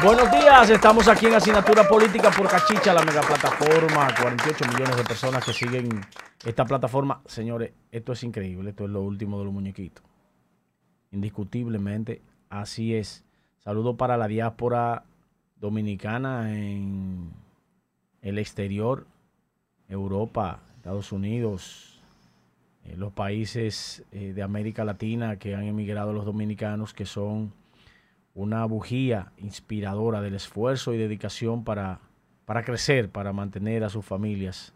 Buenos días, estamos aquí en Asignatura Política por Cachicha, la mega plataforma. 48 millones de personas que siguen esta plataforma. Señores, esto es increíble, esto es lo último de los muñequitos. Indiscutiblemente, así es. Saludo para la diáspora dominicana en el exterior, Europa, Estados Unidos, eh, los países eh, de América Latina que han emigrado los dominicanos, que son una bujía inspiradora del esfuerzo y dedicación para, para crecer, para mantener a sus familias.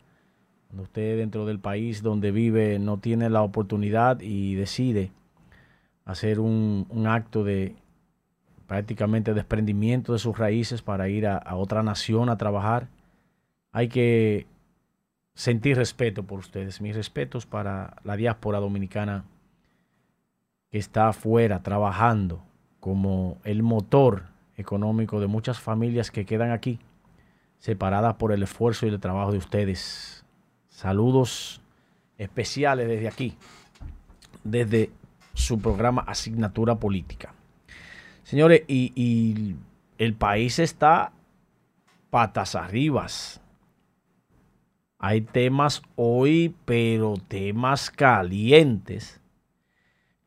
Cuando usted dentro del país donde vive no tiene la oportunidad y decide hacer un, acto de prácticamente desprendimiento de sus raíces para ir a, a otra nación a trabajar, hay que sentir respeto por ustedes. Mis respetos para la diáspora dominicana que está afuera trabajando como el motor económico de muchas familias que quedan aquí, separadas por el esfuerzo y el trabajo de ustedes. Saludos especiales desde aquí, desde su programa Asignatura Política. Señores, y, el país está patas arribas. Hay temas hoy, pero temas calientes.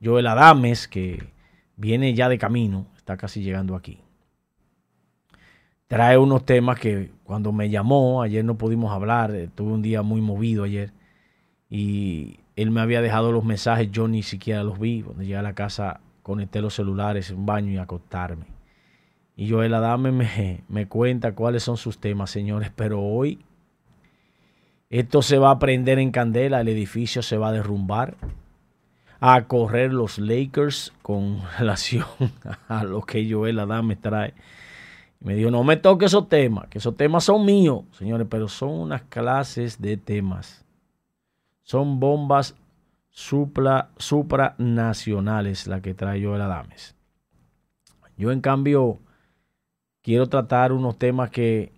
Joel Adames, que viene ya de camino, está casi llegando aquí. Trae unos temas que cuando me llamó, ayer no pudimos hablar, eh, tuve un día muy movido ayer y él me había dejado los mensajes, yo ni siquiera los vi. Cuando llegué a la casa conecté los celulares, un baño y acostarme. Y Joel Adame me, me cuenta cuáles son sus temas, señores, pero hoy esto se va a prender en candela, el edificio se va a derrumbar a correr los Lakers con relación a lo que Joel Adame trae. Y me dijo, no me toque esos temas, que esos temas son míos, señores, pero son unas clases de temas. Son bombas supra, supranacionales las que trae Joel Adames. Yo, en cambio, quiero tratar unos temas que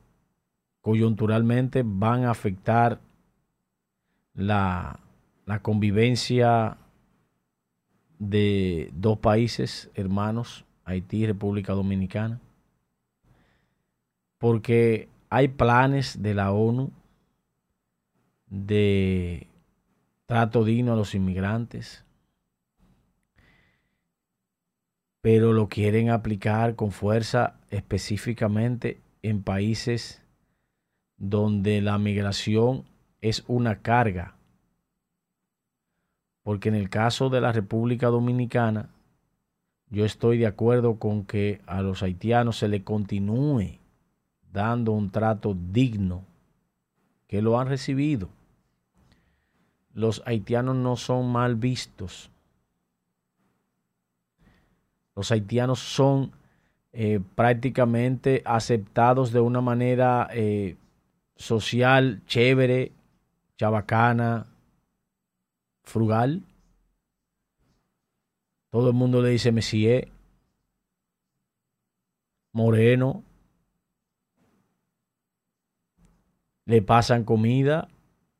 coyunturalmente van a afectar la, la convivencia de dos países hermanos, Haití y República Dominicana, porque hay planes de la ONU de trato digno a los inmigrantes, pero lo quieren aplicar con fuerza específicamente en países donde la migración es una carga porque en el caso de la República Dominicana, yo estoy de acuerdo con que a los haitianos se le continúe dando un trato digno, que lo han recibido. Los haitianos no son mal vistos. Los haitianos son eh, prácticamente aceptados de una manera eh, social, chévere, chabacana, frugal. Todo el mundo le dice Messier, moreno. Le pasan comida,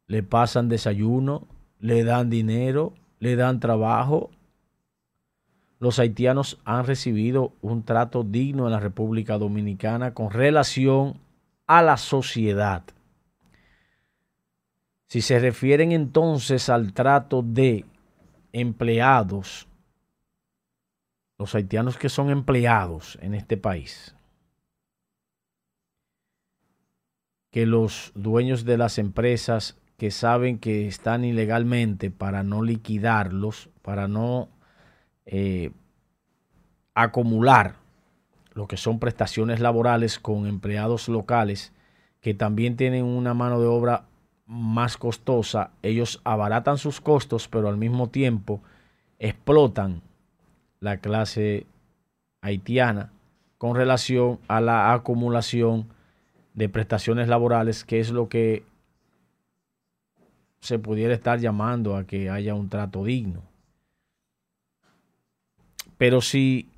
le pasan desayuno, le dan dinero, le dan trabajo. Los haitianos han recibido un trato digno en la República Dominicana con relación a la sociedad. Si se refieren entonces al trato de empleados, los haitianos que son empleados en este país, que los dueños de las empresas que saben que están ilegalmente para no liquidarlos, para no eh, acumular lo que son prestaciones laborales con empleados locales que también tienen una mano de obra más costosa, ellos abaratan sus costos, pero al mismo tiempo explotan la clase haitiana con relación a la acumulación de prestaciones laborales, que es lo que se pudiera estar llamando a que haya un trato digno. Pero si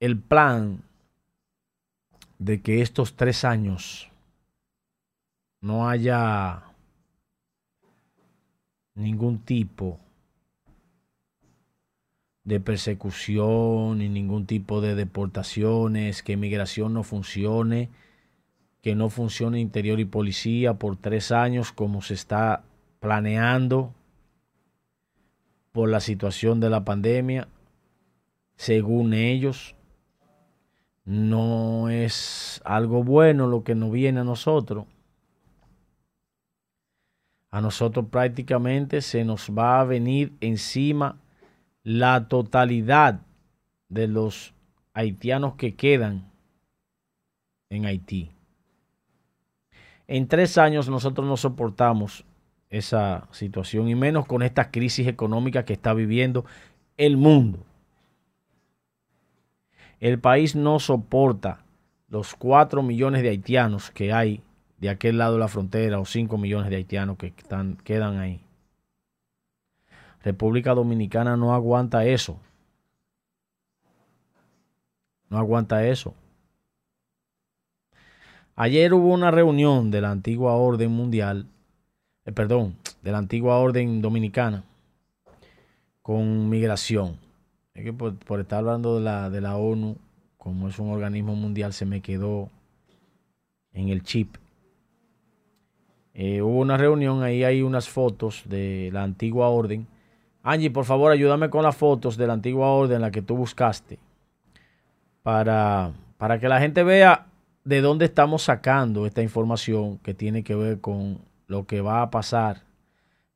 el plan de que estos tres años no haya ningún tipo de persecución ni ningún tipo de deportaciones, que migración no funcione, que no funcione interior y policía por tres años como se está planeando por la situación de la pandemia, según ellos. No es algo bueno lo que nos viene a nosotros. A nosotros prácticamente se nos va a venir encima la totalidad de los haitianos que quedan en Haití. En tres años nosotros no soportamos esa situación y menos con esta crisis económica que está viviendo el mundo. El país no soporta los cuatro millones de haitianos que hay de aquel lado de la frontera o cinco millones de haitianos que están, quedan ahí. República Dominicana no aguanta eso. No aguanta eso. Ayer hubo una reunión de la antigua orden mundial, eh, perdón, de la antigua orden dominicana con migración. Es que por, estar hablando de la, de la ONU, como es un organismo mundial, se me quedó en el chip. Eh, hubo una reunión, ahí hay unas fotos de la antigua orden Angie, por favor, ayúdame con las fotos de la antigua orden, la que tú buscaste, para, para que la gente vea de dónde estamos sacando esta información que tiene que ver con lo que va a pasar.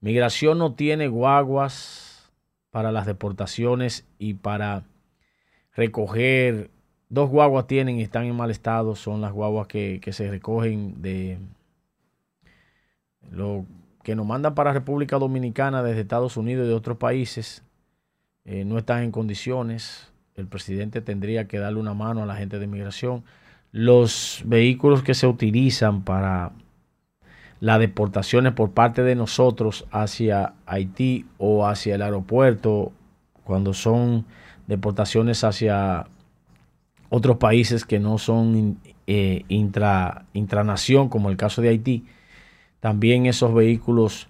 Migración no tiene guaguas para las deportaciones y para recoger. Dos guaguas tienen y están en mal estado. Son las guaguas que, que se recogen de lo, que nos mandan para República Dominicana desde Estados Unidos y de otros países eh, no están en condiciones. El presidente tendría que darle una mano a la gente de migración. Los vehículos que se utilizan para las deportaciones por parte de nosotros hacia Haití o hacia el aeropuerto, cuando son deportaciones hacia otros países que no son eh, intra, intranación, como el caso de Haití, también esos vehículos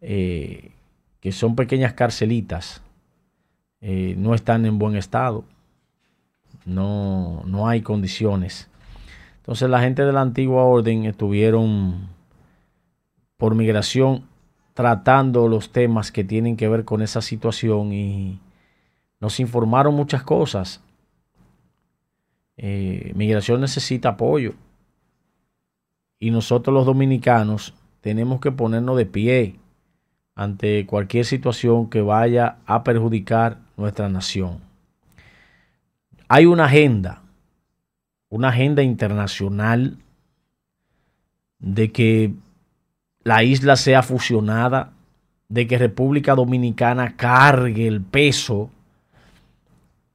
eh, que son pequeñas carcelitas eh, no están en buen estado. No, no hay condiciones. Entonces la gente de la antigua orden estuvieron por migración tratando los temas que tienen que ver con esa situación y nos informaron muchas cosas. Eh, migración necesita apoyo y nosotros los dominicanos tenemos que ponernos de pie ante cualquier situación que vaya a perjudicar nuestra nación. Hay una agenda, una agenda internacional de que la isla sea fusionada, de que República Dominicana cargue el peso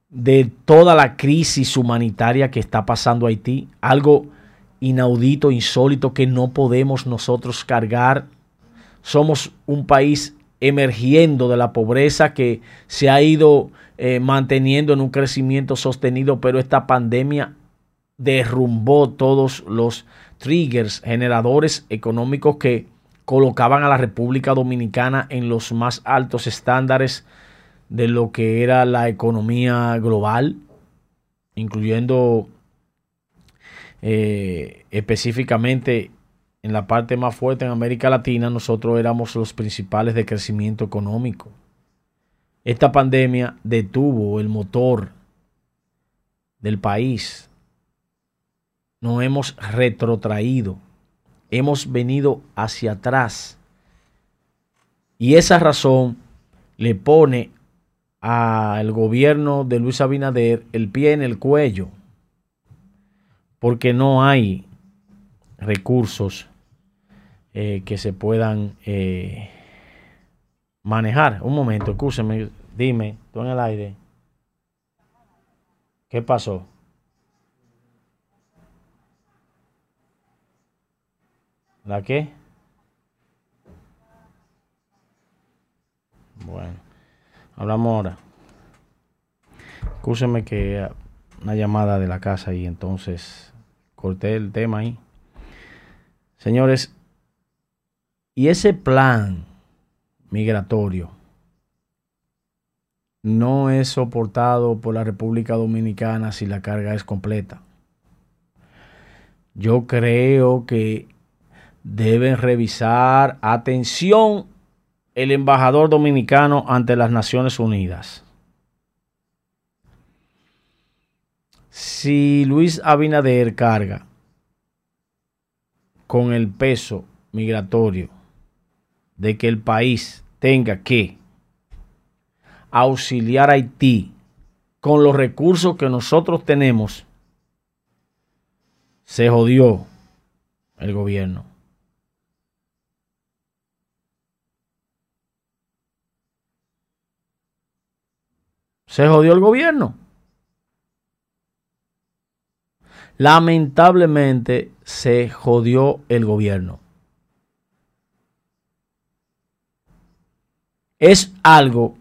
de toda la crisis humanitaria que está pasando Haití, algo inaudito, insólito que no podemos nosotros cargar. Somos un país emergiendo de la pobreza que se ha ido eh, manteniendo en un crecimiento sostenido, pero esta pandemia derrumbó todos los triggers, generadores económicos que colocaban a la República Dominicana en los más altos estándares de lo que era la economía global, incluyendo eh, específicamente en la parte más fuerte en América Latina, nosotros éramos los principales de crecimiento económico. Esta pandemia detuvo el motor del país. Nos hemos retrotraído, hemos venido hacia atrás. Y esa razón le pone al gobierno de Luis Abinader el pie en el cuello porque no hay recursos eh, que se puedan eh, manejar. Un momento, escúcheme, dime, tú en el aire. ¿Qué pasó? ¿La qué? Bueno, hablamos ahora. Escúcheme que una llamada de la casa y entonces corté el tema ahí. Señores, y ese plan migratorio no es soportado por la República Dominicana si la carga es completa. Yo creo que deben revisar, atención, el embajador dominicano ante las Naciones Unidas. Si Luis Abinader carga con el peso migratorio de que el país tenga que auxiliar a Haití con los recursos que nosotros tenemos, se jodió el gobierno. Se jodió el gobierno. Lamentablemente se jodió el gobierno. Es algo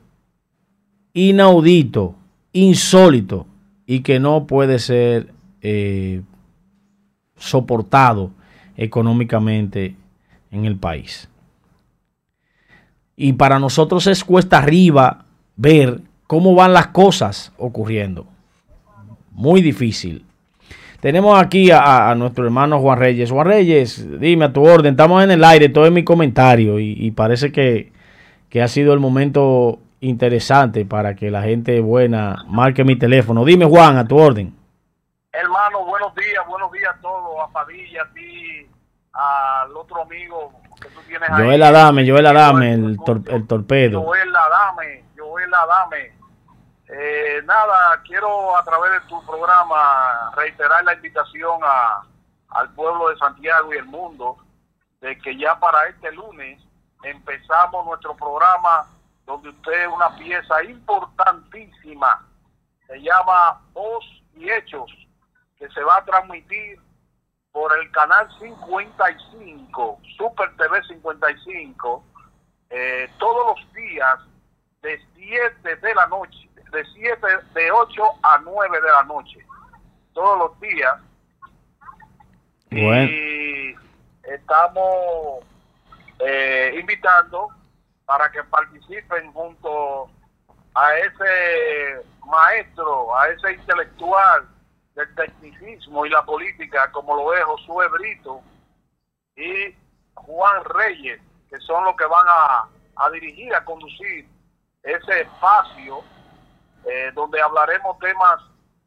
inaudito, insólito y que no puede ser eh, soportado económicamente en el país. Y para nosotros es cuesta arriba ver cómo van las cosas ocurriendo. Muy difícil. Tenemos aquí a, nuestro hermano Juan Reyes. Juan Reyes, dime a tu orden, estamos en el aire, todo es mi comentario y, parece que, ha sido el momento interesante para que la gente buena marque mi teléfono. Dime Juan, a tu orden. Hermano, buenos días, buenos días a todos, a Padilla, a ti, al otro amigo que tú tienes ahí. Joel Adame, Joel Adame, el, el torpedo. Joel Adame, Joel Adame. Eh, nada, quiero a través de tu programa reiterar la invitación a, al pueblo de Santiago y el mundo de que ya para este lunes empezamos nuestro programa donde usted una pieza importantísima, se llama Voz y Hechos, que se va a transmitir por el canal 55, Super TV 55, eh, todos los días de 7 de la noche de 7, de 8 a 9 de la noche, todos los días. Y estamos eh, invitando para que participen junto a ese maestro, a ese intelectual del tecnicismo y la política, como lo es Josué Brito y Juan Reyes, que son los que van a, a dirigir, a conducir ese espacio eh, donde hablaremos temas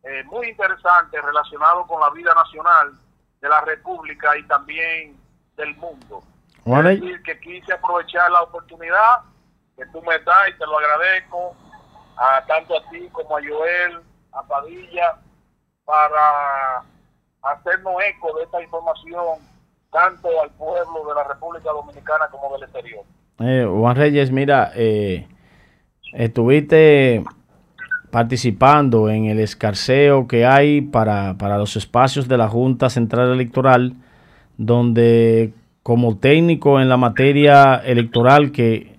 eh, muy interesantes relacionados con la vida nacional de la República y también del mundo. Es decir, que quise aprovechar la oportunidad que tú me das y te lo agradezco a tanto a ti como a Joel, a Padilla, para hacernos eco de esta información tanto al pueblo de la República Dominicana como del exterior. Eh, Juan Reyes, mira, eh, estuviste participando en el escarceo que hay para, los espacios de la Junta Central Electoral, donde como técnico en la materia electoral que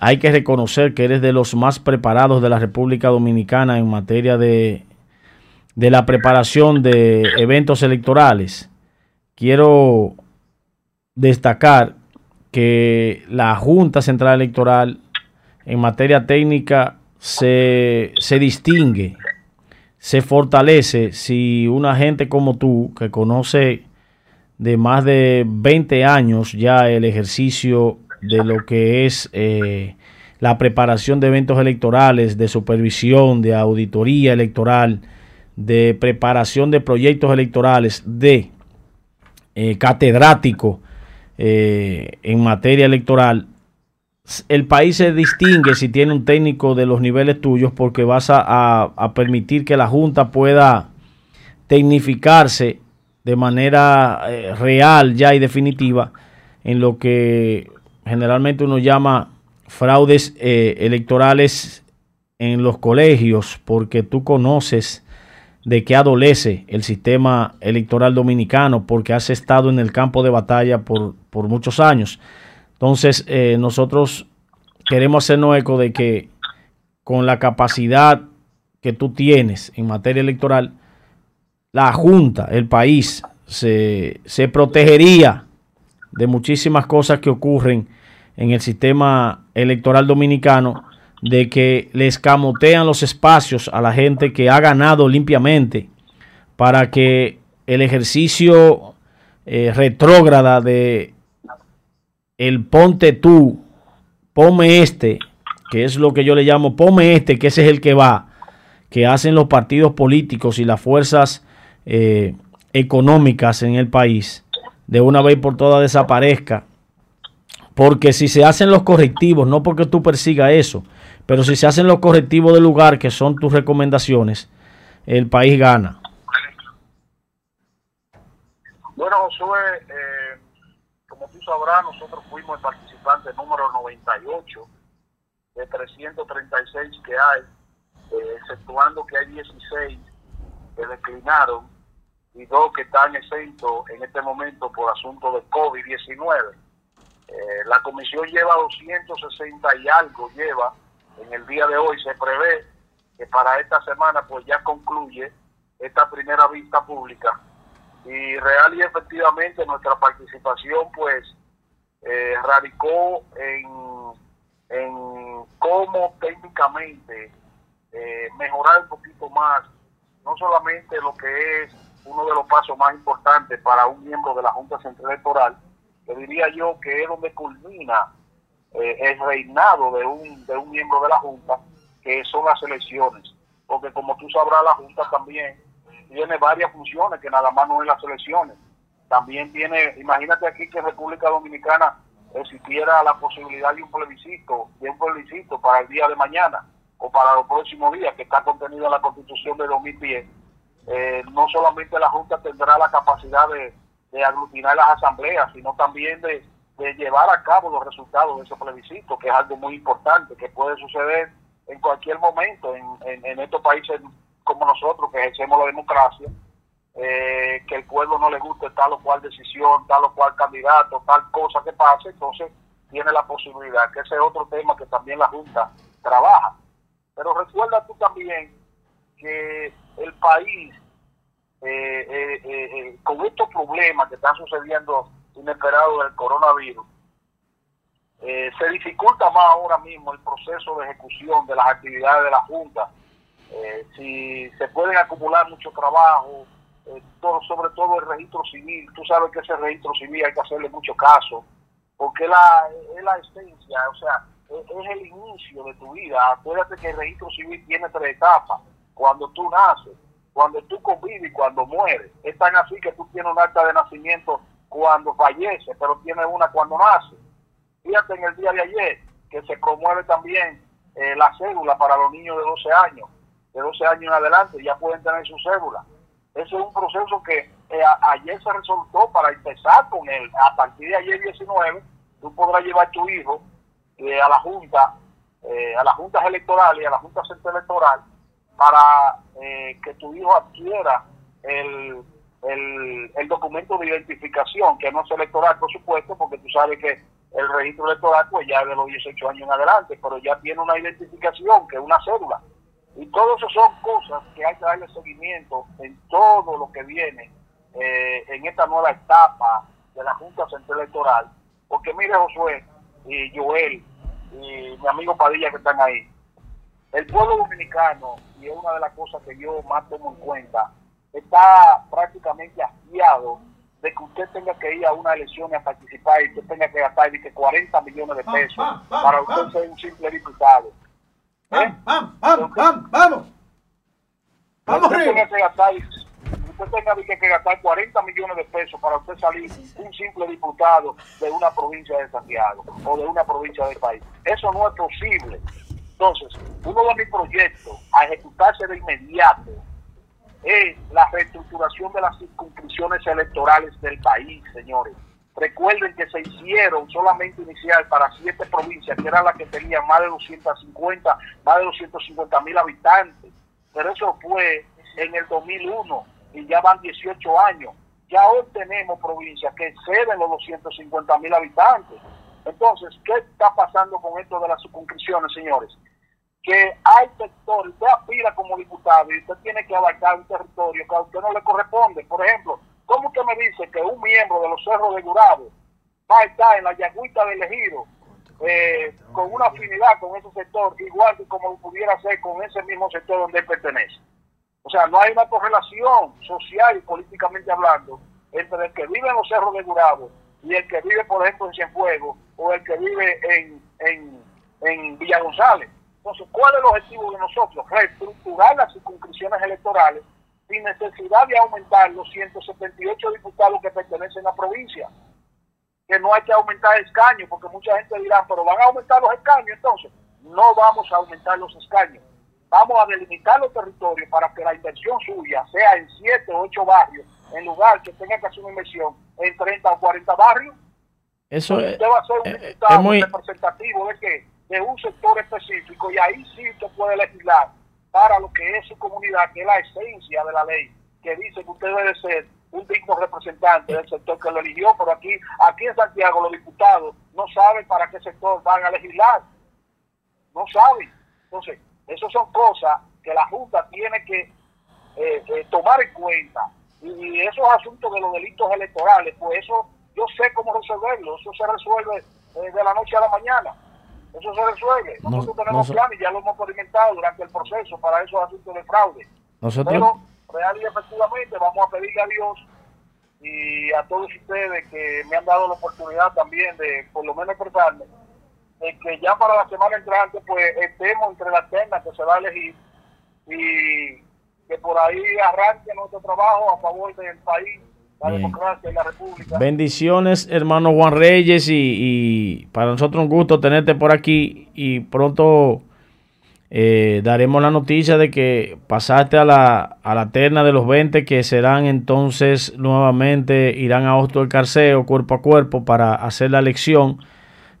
hay que reconocer que eres de los más preparados de la República Dominicana en materia de, de la preparación de eventos electorales. Quiero destacar que la Junta Central Electoral en materia técnica se, distingue, se fortalece si una gente como tú, que conoce de más de 20 años ya el ejercicio de lo que es eh, la preparación de eventos electorales, de supervisión, de auditoría electoral, de preparación de proyectos electorales, de eh, catedrático eh, en materia electoral, el país se distingue si tiene un técnico de los niveles tuyos porque vas a, permitir que la Junta pueda tecnificarse de manera eh, real ya y definitiva en lo que generalmente uno llama fraudes eh, electorales en los colegios porque tú conoces de qué adolece el sistema electoral dominicano porque has estado en el campo de batalla por, por muchos años. Entonces, eh, nosotros queremos hacernos eco de que con la capacidad que tú tienes en materia electoral, la Junta, el país, se, protegería de muchísimas cosas que ocurren en el sistema electoral dominicano, de que le escamotean los espacios a la gente que ha ganado limpiamente para que el ejercicio eh, retrógrada de el ponte tú, ponme este, que es lo que yo le llamo, ponme este, que ese es el que va, que hacen los partidos políticos y las fuerzas eh, económicas en el país, de una vez por todas desaparezca. Porque si se hacen los correctivos, no porque tú persigas eso, pero si se hacen los correctivos del lugar, que son tus recomendaciones, el país gana. Bueno, Josué, eh, como tú sabrás, nosotros fuimos el participante número 98 de 336 que hay, eh, exceptuando que hay 16 que declinaron y dos que están exentos en este momento por asunto de COVID-19. Eh, la comisión lleva 260 y algo, lleva en el día de hoy, se prevé que para esta semana pues ya concluye esta primera vista pública y real y efectivamente nuestra participación pues eh, radicó en, en cómo técnicamente eh, mejorar un poquito más no solamente lo que es uno de los pasos más importantes para un miembro de la Junta Central Electoral, que diría yo que es donde culmina eh, el reinado de un, de un miembro de la Junta, que son las elecciones. Porque como tú sabrás, la Junta también tiene varias funciones, que nada más no es las elecciones. También tiene, imagínate aquí que en República Dominicana existiera la posibilidad de un plebiscito, de un plebiscito para el día de mañana o para los próximos días, que está contenido en la Constitución de 2010 eh, no solamente la Junta tendrá la capacidad de, aglutinar las asambleas, sino también de, llevar a cabo los resultados de ese plebiscito, que es algo muy importante, que puede suceder en cualquier momento en, estos países como nosotros, que ejercemos la democracia, eh, que el pueblo no le guste tal o cual decisión, tal o cual candidato, tal cosa que pase, entonces tiene la posibilidad, que ese es otro tema que también la Junta trabaja. Pero recuerda tú también que el país, eh, eh, eh, con estos problemas que están sucediendo inesperados del coronavirus, se dificulta más ahora mismo el proceso de ejecución de las actividades de la Junta. Si se pueden acumular mucho trabajo, todo, sobre todo el registro civil, tú sabes que ese registro civil hay que hacerle mucho caso, porque la, es la esencia, o sea, es el inicio de tu vida. Acuérdate que el registro civil tiene tres etapas cuando tú naces, cuando tú convives y cuando mueres. Es tan así que tú tienes un acta de nacimiento cuando fallece, pero tienes una cuando nace. Fíjate en el día de ayer que se promueve también eh, la cédula para los niños de 12 años. De 12 años en adelante ya pueden tener su cédula. Ese es un proceso que eh, ayer se resultó para empezar con él. A partir de ayer 19, tú podrás llevar a tu hijo eh, a la Junta, a las juntas electorales y a la Junta Central Electoral para eh, que tu hijo adquiera el, el, documento de identificación, que no es electoral, por supuesto, porque tú sabes que el registro electoral pues ya de los 18 años en adelante, pero ya tiene una identificación, que es una cédula. Y todo eso son cosas que hay que darle seguimiento en todo lo que viene eh, en esta nueva etapa de la Junta Central Electoral. Porque mire Josué y Joel y mi amigo Padilla que están ahí, el pueblo dominicano, y es una de las cosas que yo más tomo en cuenta, está prácticamente hastiado de que usted tenga que ir a una elección a participar y usted tenga que gastar 40 millones de pesos para usted ser un simple diputado. ¿Eh? Vamos, vamos, vamos, vamos. Vamos, usted tenga que gastar, usted tenga que gastar 40 millones de pesos para usted salir un simple diputado de una provincia de Santiago o de una provincia del país. Eso no es posible. Entonces, uno de mis proyectos a ejecutarse de inmediato es la reestructuración de las circunscripciones electorales del país, señores. Recuerden que se hicieron solamente inicial para siete provincias, que eran las que tenían más de 250, más de 250 mil habitantes. Pero eso fue en el 2001 y ya van 18 años. Ya hoy tenemos provincias que exceden los 250 mil habitantes. Entonces, ¿qué está pasando con esto de las circunscripciones, señores? que hay sectores, usted aspira como diputado y usted tiene que abarcar un territorio que a usted no le corresponde. Por ejemplo, ¿cómo usted me dice que un miembro de los cerros de Gurabo va a estar en la yagüita del ejido eh, con una afinidad con ese sector, igual que como pudiera ser con ese mismo sector donde él pertenece. O sea, no hay una correlación social y políticamente hablando entre el que vive en los cerros de Gurabo y el que vive, por ejemplo, en Cienfuegos o el que vive en, en, en Villa González. Entonces, ¿cuál es el objetivo de nosotros? Reestructurar las circunscripciones electorales sin necesidad de aumentar los 178 diputados que pertenecen a la provincia. Que no hay que aumentar escaños, porque mucha gente dirá, pero van a aumentar los escaños, entonces no vamos a aumentar los escaños. Vamos a delimitar los territorios para que la inversión suya sea en 7 o 8 barrios, en lugar que tenga que hacer una inversión en 30 o 40 barrios. Eso es, usted va a ser un es- diputado es muy, representativo de que de un sector específico y ahí sí usted puede legislar para lo que es su comunidad, que es la esencia de la ley, que dice que usted debe ser un digno representante del sector que lo eligió, pero aquí, aquí en Santiago los diputados no saben para qué sector van a legislar, no saben. Entonces, esas son cosas que la Junta tiene que eh, eh, tomar en cuenta. Y esos asuntos de los delitos electorales, pues eso yo sé cómo resolverlo, eso se resuelve eh, de la noche a la mañana. Eso se resuelve. No- Nosotros tenemos no- planes, ya lo hemos experimentado durante el proceso para esos asuntos de fraude. nosotros, Pero real y efectivamente vamos a pedirle a Dios y a todos ustedes que me han dado la oportunidad también de por lo menos expresarme, de que ya para la semana entrante pues estemos entre las ternas que se va a elegir y que por ahí arranque nuestro trabajo a favor del país, la Bien. democracia y la república. bendiciones, hermano Juan Reyes, y, y para nosotros un gusto tenerte por aquí y pronto eh, daremos la noticia de que pasaste a la, a la terna de los 20 que serán entonces nuevamente, irán a Hosto del Carceo cuerpo a cuerpo para hacer la elección.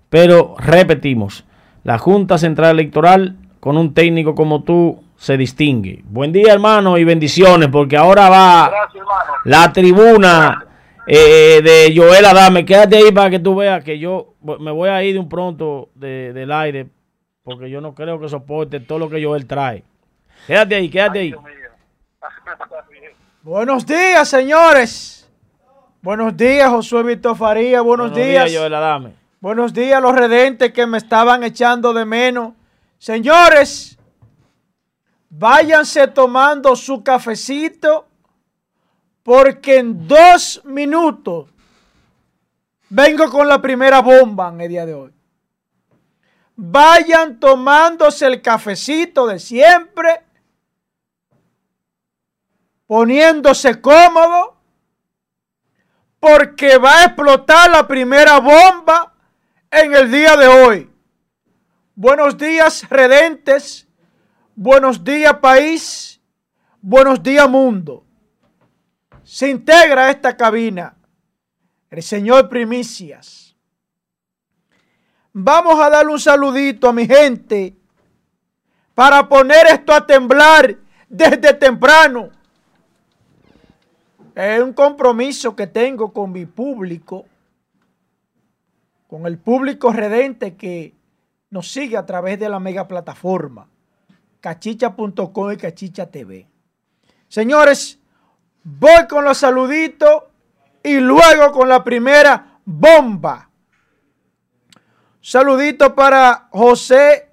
Pero repetimos, la Junta Central Electoral con un técnico como tú se distingue. Buen día hermano y bendiciones porque ahora va Gracias hermano. La tribuna eh, de Joel Adame. Quédate ahí para que tú veas que yo me voy a ir de un pronto de- del aire porque yo no creo que soporte todo lo que Joel trae. Quédate ahí, quédate ahí. Buenos días, señores. Buenos días, Josué Víctor Faría. Buenos, días. Joel Adame. Buenos días, los redentes que me estaban echando de menos. Señores, váyanse tomando su cafecito porque en dos minutos vengo con la primera bomba en el día de hoy. Vayan tomándose el cafecito de siempre, poniéndose cómodo, porque va a explotar la primera bomba en el día de hoy. Buenos días, redentes. Buenos días, país. Buenos días, mundo. Se integra a esta cabina el señor Primicias. Vamos a darle un saludito a mi gente para poner esto a temblar desde temprano. Es un compromiso que tengo con mi público con el público redente que nos sigue a través de la mega plataforma cachicha.com y cachicha TV. Señores, voy con los saluditos y luego con la primera bomba. Saludito para José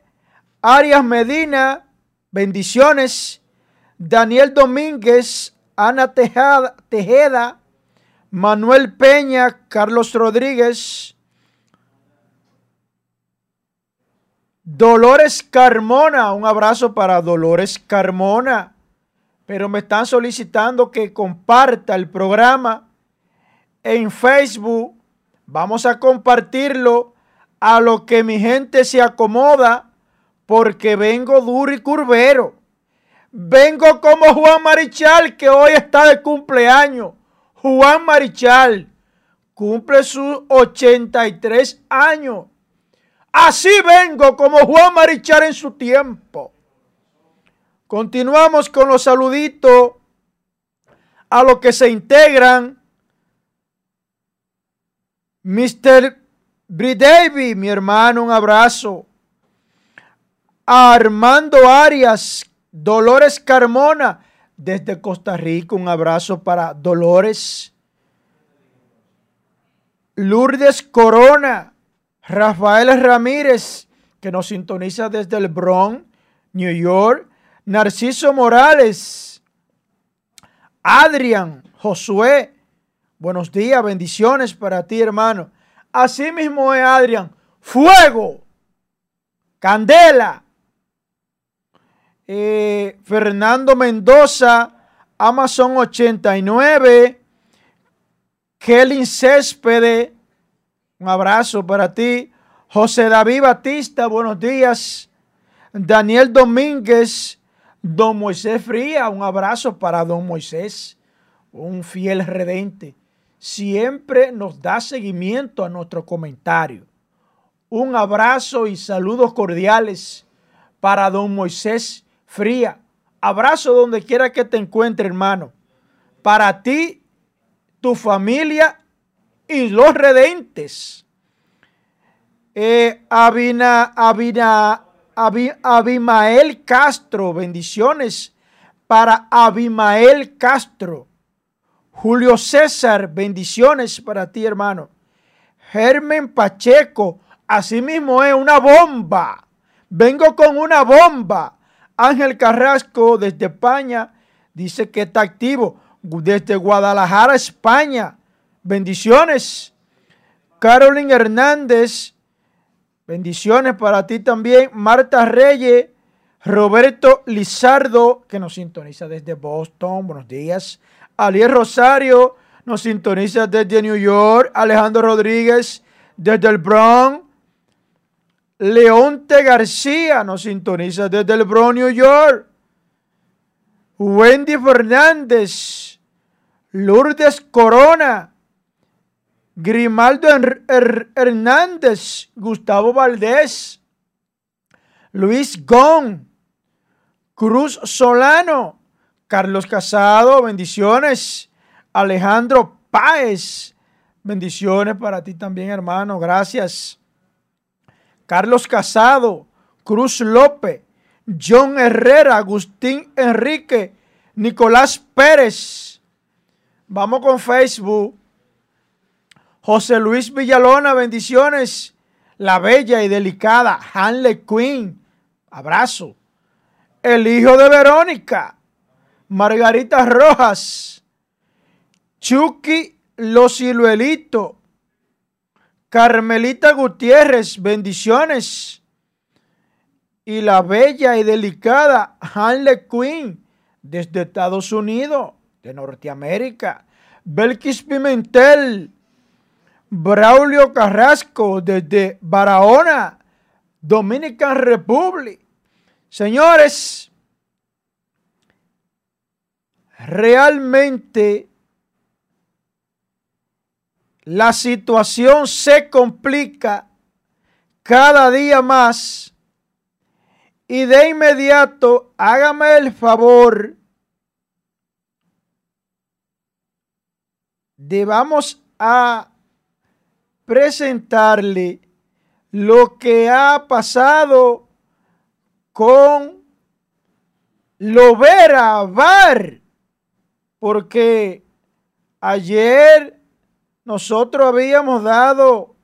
Arias Medina, bendiciones. Daniel Domínguez, Ana Tejada, Tejeda, Manuel Peña, Carlos Rodríguez, Dolores Carmona, un abrazo para Dolores Carmona. Pero me están solicitando que comparta el programa en Facebook. Vamos a compartirlo a lo que mi gente se acomoda porque vengo duro y curvero. Vengo como Juan Marichal que hoy está de cumpleaños. Juan Marichal cumple sus 83 años. Así vengo como Juan Marichal en su tiempo. Continuamos con los saluditos a los que se integran. Mr. Bridavi, mi hermano, un abrazo. A Armando Arias, Dolores Carmona, desde Costa Rica, un abrazo para Dolores. Lourdes Corona, Rafael Ramírez, que nos sintoniza desde el Bronx, New York. Narciso Morales. Adrián, Josué. Buenos días, bendiciones para ti, hermano. Así mismo es, Adrián. Fuego. Candela. Eh, Fernando Mendoza, Amazon 89. Kelly Céspedes, un abrazo para ti. José David Batista, buenos días. Daniel Domínguez, Don Moisés Fría, un abrazo para Don Moisés, un fiel redente. Siempre nos da seguimiento a nuestro comentario. Un abrazo y saludos cordiales para Don Moisés Fría. Abrazo donde quiera que te encuentre, hermano. Para ti tu familia y los redentes. Eh, Abina, Abina, Abimael Castro, bendiciones para Abimael Castro. Julio César, bendiciones para ti, hermano. Germen Pacheco, asimismo es una bomba. Vengo con una bomba. Ángel Carrasco desde España dice que está activo desde Guadalajara, España. Bendiciones. Carolyn Hernández. Bendiciones para ti también. Marta Reyes. Roberto Lizardo, que nos sintoniza desde Boston. Buenos días. Alier Rosario nos sintoniza desde New York. Alejandro Rodríguez desde el Bronx. Leonte García nos sintoniza desde el Bronx, New York. Wendy Fernández Lourdes Corona, Grimaldo Hernández, Gustavo Valdés, Luis Gon, Cruz Solano, Carlos Casado, bendiciones, Alejandro Páez, bendiciones para ti también, hermano, gracias. Carlos Casado, Cruz López, John Herrera, Agustín Enrique, Nicolás Pérez, Vamos con Facebook. José Luis Villalona, bendiciones. La bella y delicada Hanley Quinn, abrazo. El hijo de Verónica, Margarita Rojas. Chucky Los Ciluelitos. Carmelita Gutiérrez, bendiciones. Y la bella y delicada Hanley Quinn desde Estados Unidos de Norteamérica. Belkis Pimentel, Braulio Carrasco desde Barahona, Dominican Republic. Señores, realmente la situación se complica cada día más y de inmediato hágame el favor de vamos a presentarle lo que ha pasado con Lovera Bar, porque ayer nosotros habíamos dado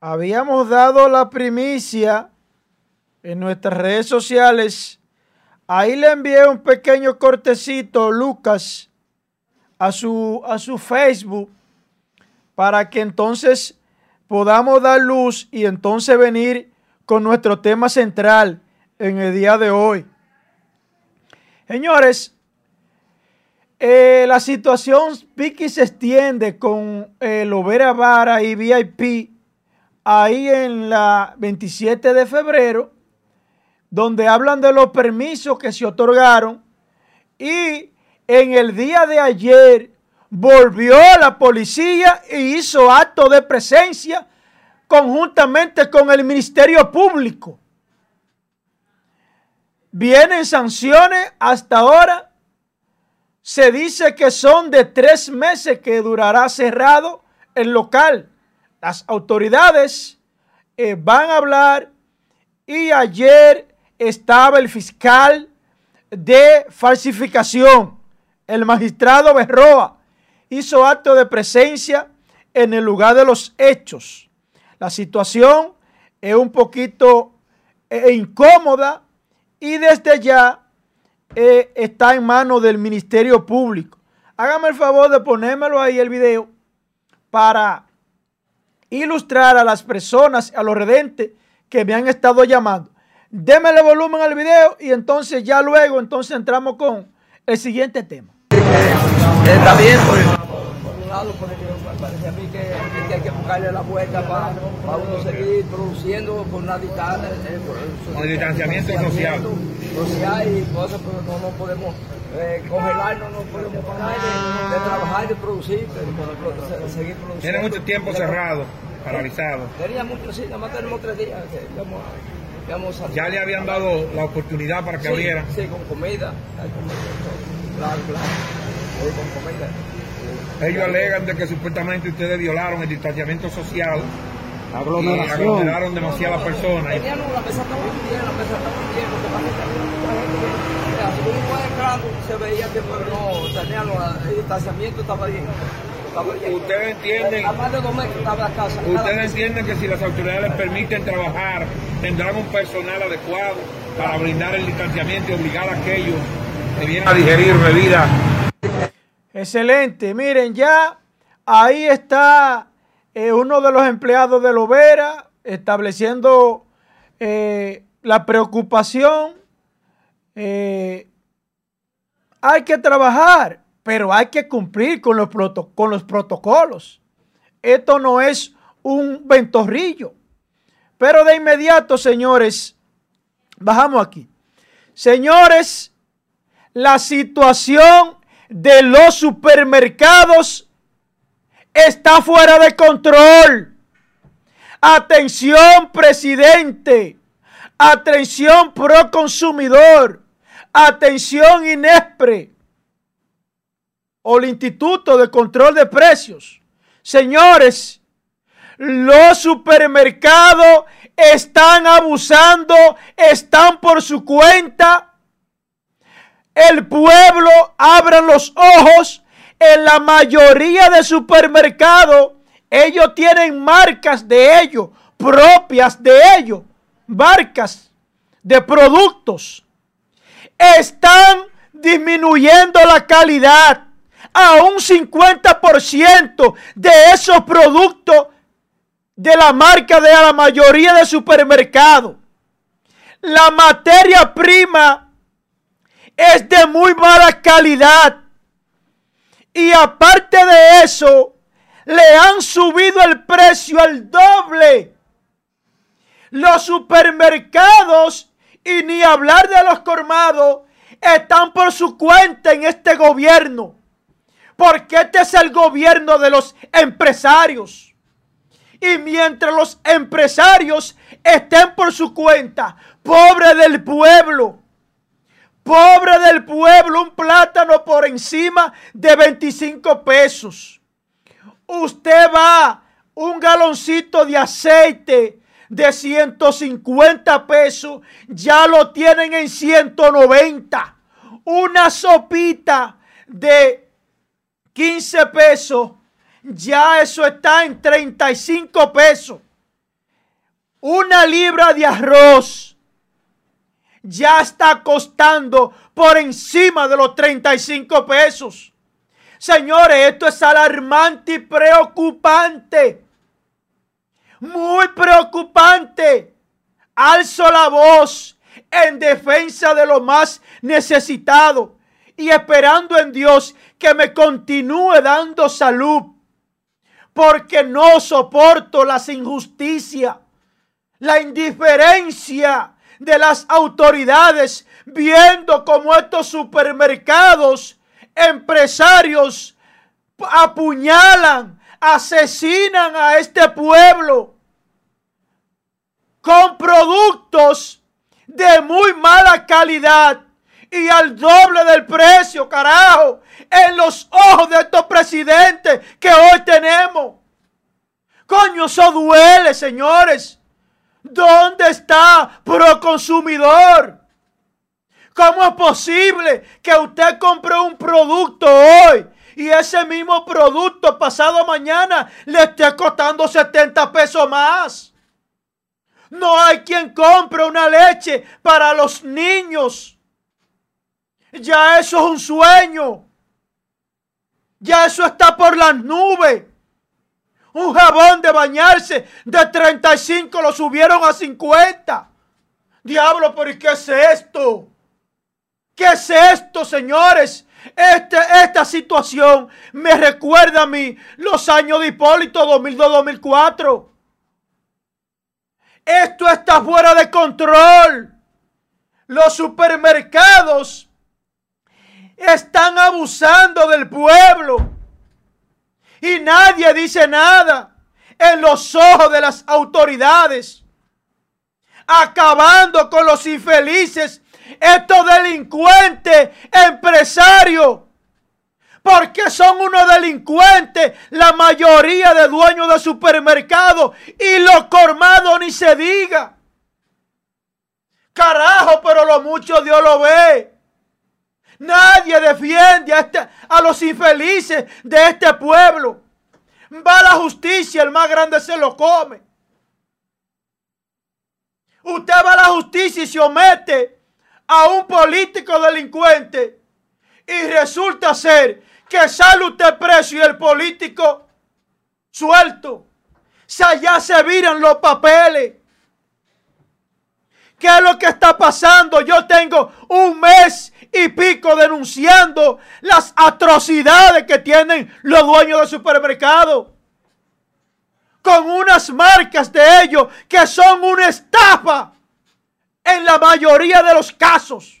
habíamos dado la primicia en nuestras redes sociales. Ahí le envié un pequeño cortecito, Lucas, a su, a su Facebook, para que entonces podamos dar luz y entonces venir con nuestro tema central en el día de hoy. Señores, eh, la situación Piki se extiende con el eh, Overa Vara y VIP ahí en la 27 de febrero donde hablan de los permisos que se otorgaron y en el día de ayer volvió la policía e hizo acto de presencia conjuntamente con el Ministerio Público. Vienen sanciones hasta ahora. Se dice que son de tres meses que durará cerrado el local. Las autoridades eh, van a hablar y ayer estaba el fiscal de falsificación, el magistrado Berroa, hizo acto de presencia en el lugar de los hechos. La situación es un poquito eh, incómoda y desde ya eh, está en manos del Ministerio Público. Hágame el favor de ponérmelo ahí el video para ilustrar a las personas, a los redentes que me han estado llamando. Démele volumen al video y entonces ya luego entonces entramos con el siguiente tema. Está bien, pues, por un lado, porque me parece a mí que, que hay que buscarle la vuelta para, para uno seguir produciendo con una distancia, eh, Con distanciamiento social. social y cosas, pero no, no podemos eh, congelarnos, no podemos parar de, de trabajar y de producir, pero, pero, seguir produciendo. Tiene mucho tiempo cerrado, paralizado. Tenía mucho, sí, nada más tenemos tres días que íbamos a Ya le habían dado la oportunidad para que sí, abrieran. Sí, con comida, hay comida. Claro, claro. Ellos alegan de que supuestamente ustedes violaron el distanciamiento social y aglomeraron demasiadas personas. Teníamos la mesa estaba muy bien, la mesa estaba muy bien, porque más que había mucha gente. Mira, si uno fue entrando, se veía que pues, no, tenían los- el distanciamiento estaba bien. Estaba bien. Ustedes entienden, A más de dos metros estaba la casa. cada ustedes mesa. entienden que si las autoridades les permiten trabajar, tendrán un personal adecuado para brindar el distanciamiento y obligar a aquellos que vienen a digerir bebidas Excelente. Miren, ya ahí está eh, uno de los empleados de Lovera estableciendo eh, la preocupación. Eh, hay que trabajar, pero hay que cumplir con los, con los protocolos. Esto no es un ventorrillo. Pero de inmediato, señores, bajamos aquí. Señores, la situación de los supermercados está fuera de control. Atención, presidente. Atención, pro consumidor. Atención, INESPRE. O el Instituto de Control de Precios. Señores, los supermercados están abusando, están por su cuenta. El pueblo abran los ojos. En la mayoría de supermercados, ellos tienen marcas de ellos, propias de ellos, marcas de productos. Están disminuyendo la calidad a un 50% de esos productos de la marca de la mayoría de supermercados. La materia prima es de muy mala calidad. Y aparte de eso, le han subido el precio al doble. Los supermercados, y ni hablar de los colmados, están por su cuenta en este gobierno. Porque este es el gobierno de los empresarios. Y mientras los empresarios estén por su cuenta, pobre del pueblo, pobre del pueblo, un plátano por encima de 25 pesos. Usted va un galoncito de aceite de 150 pesos, ya lo tienen en 190. Una sopita de 15 pesos, ya eso está en 35 pesos. Una libra de arroz ya está costando por encima de los 35 pesos. Señores, esto es alarmante y preocupante. Muy preocupante. Alzo la voz en defensa de los más necesitados y esperando en Dios que me continúe dando salud. Porque no soporto las injusticias, la indiferencia de las autoridades viendo cómo estos supermercados, empresarios apuñalan, asesinan a este pueblo con productos de muy mala calidad y al doble del precio, carajo, en los ojos de estos presidentes que hoy tenemos. Coño, eso duele, señores. ¿Dónde está Proconsumidor? ¿Cómo es posible que usted compre un producto hoy y ese mismo producto pasado mañana le esté costando 70 pesos más. No hay quien compre una leche para los niños. Ya eso es un sueño. Ya eso está por las nubes. Un jabón de bañarse de 35 lo subieron a 50. Diablo, pero ¿y qué es esto? ¿Qué es esto, señores? Este, esta situación me recuerda a mí los años de Hipólito 2002-2004. Esto está fuera de control. Los supermercados están abusando del pueblo. Y nadie dice nada en los ojos de las autoridades. Acabando con los infelices, estos delincuentes empresarios porque son unos delincuentes, la mayoría de dueños de supermercados y los colmados ni se diga. Carajo, pero lo mucho Dios lo ve. Nadie defiende a, este, a los infelices de este pueblo. Va la justicia, el más grande se lo come. Usted va a la justicia y se omete a un político delincuente y resulta ser que sale usted preso y el político suelto. Si allá se viran los papeles. ¿Qué es lo que está pasando? Yo tengo un mes y pico denunciando las atrocidades que tienen los dueños de supermercados. Con unas marcas de ellos que son una estafa en la mayoría de los casos.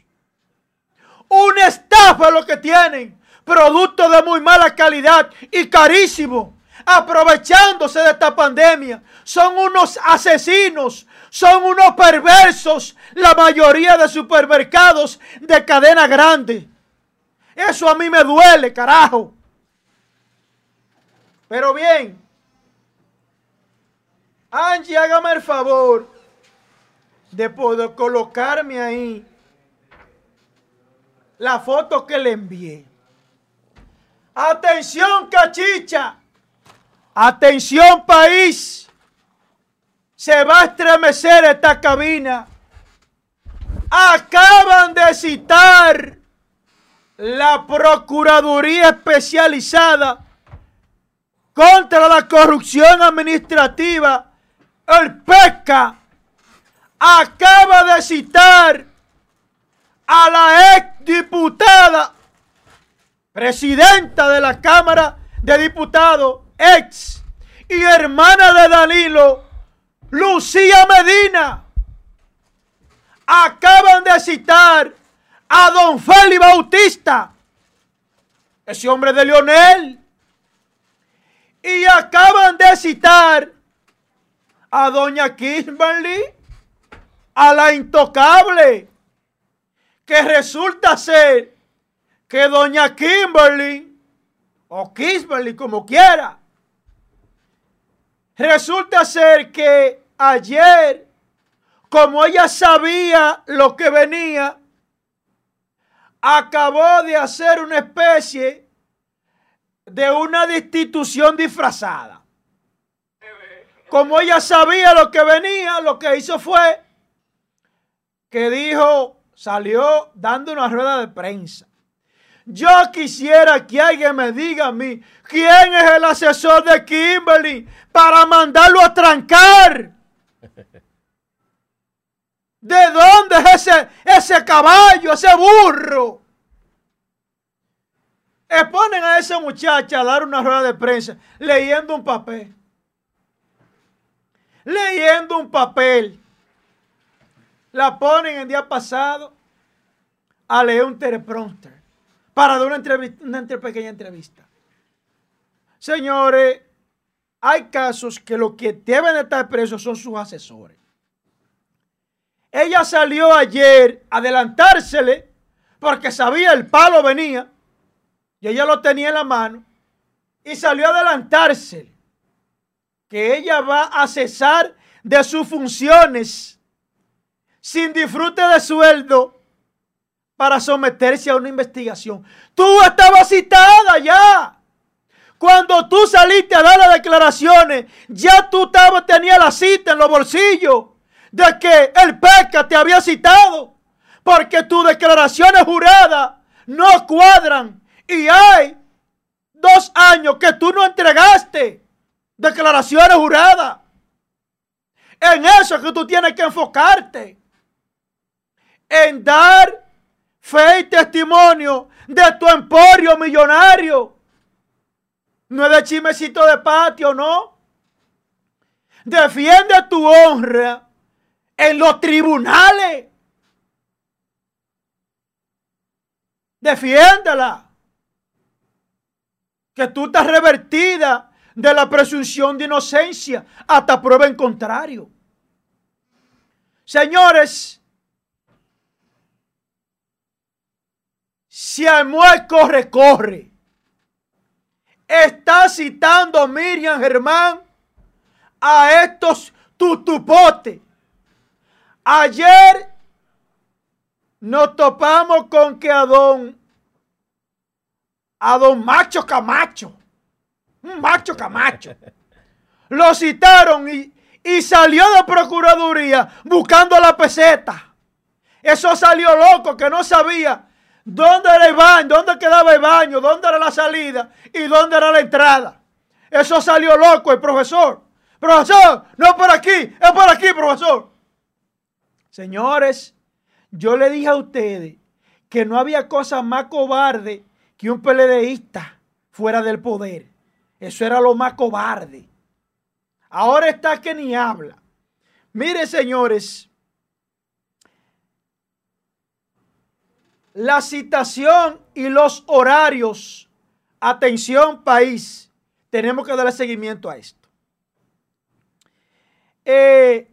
Una estafa lo que tienen producto de muy mala calidad y carísimo, aprovechándose de esta pandemia. Son unos asesinos, son unos perversos, la mayoría de supermercados de cadena grande. Eso a mí me duele, carajo. Pero bien, Angie, hágame el favor de poder colocarme ahí la foto que le envié. Atención, cachicha. Atención, país. Se va a estremecer esta cabina. Acaban de citar la Procuraduría Especializada contra la Corrupción Administrativa, el PECA, acaba de citar a la ex diputada presidenta de la Cámara de Diputados, ex y hermana de Danilo, Lucía Medina, acaban de citar a don Félix Bautista, ese hombre de Leonel, y acaban de citar a doña Kimberly, a la intocable, que resulta ser que doña Kimberly, o Kimberly como quiera, resulta ser que ayer, como ella sabía lo que venía, acabó de hacer una especie de una destitución disfrazada. Como ella sabía lo que venía, lo que hizo fue que dijo, salió dando una rueda de prensa. Yo quisiera que alguien me diga a mí quién es el asesor de Kimberly para mandarlo a trancar. ¿De dónde es ese, ese caballo, ese burro? Exponen a esa muchacha a dar una rueda de prensa leyendo un papel. Leyendo un papel. La ponen el día pasado a leer un teleprompter para dar una, entrevista, una pequeña entrevista. Señores, hay casos que los que deben estar presos son sus asesores. Ella salió ayer a adelantársele porque sabía el palo venía y ella lo tenía en la mano y salió a adelantársele que ella va a cesar de sus funciones sin disfrute de sueldo para someterse a una investigación. Tú estabas citada ya. Cuando tú saliste a dar las declaraciones, ya tú tenías la cita en los bolsillos de que el PECA te había citado. Porque tus declaraciones juradas no cuadran. Y hay dos años que tú no entregaste declaraciones juradas. En eso es que tú tienes que enfocarte. En dar fe y testimonio de tu emporio millonario. No es de chimecito de patio, no. Defiende tu honra en los tribunales. Defiéndela. Que tú estás revertida de la presunción de inocencia hasta prueba en contrario. Señores, si Amuel corre, corre. Está citando Miriam Germán a estos tutupotes. Ayer nos topamos con que a don, a don Macho Camacho, un macho Camacho, lo citaron y, y salió de Procuraduría buscando la peseta. Eso salió loco que no sabía dónde era el baño, dónde quedaba el baño, dónde era la salida y dónde era la entrada. Eso salió loco el profesor. Profesor, no es por aquí, es por aquí, profesor. Señores, yo le dije a ustedes que no había cosa más cobarde que un PLDista fuera del poder. Eso era lo más cobarde. Ahora está que ni habla. Miren, señores, la citación y los horarios. Atención, país. Tenemos que darle seguimiento a esto. Eh,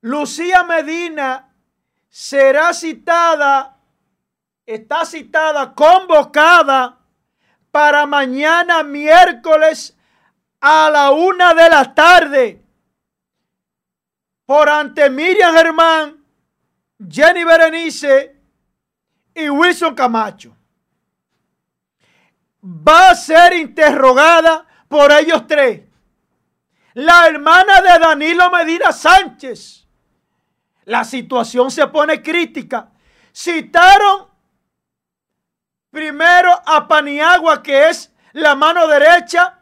Lucía Medina será citada, está citada, convocada para mañana miércoles a la una de la tarde por ante Miriam Germán, Jenny Berenice y Wilson Camacho. Va a ser interrogada por ellos tres. La hermana de Danilo Medina Sánchez la situación se pone crítica. Citaron primero a Paniagua, que es la mano derecha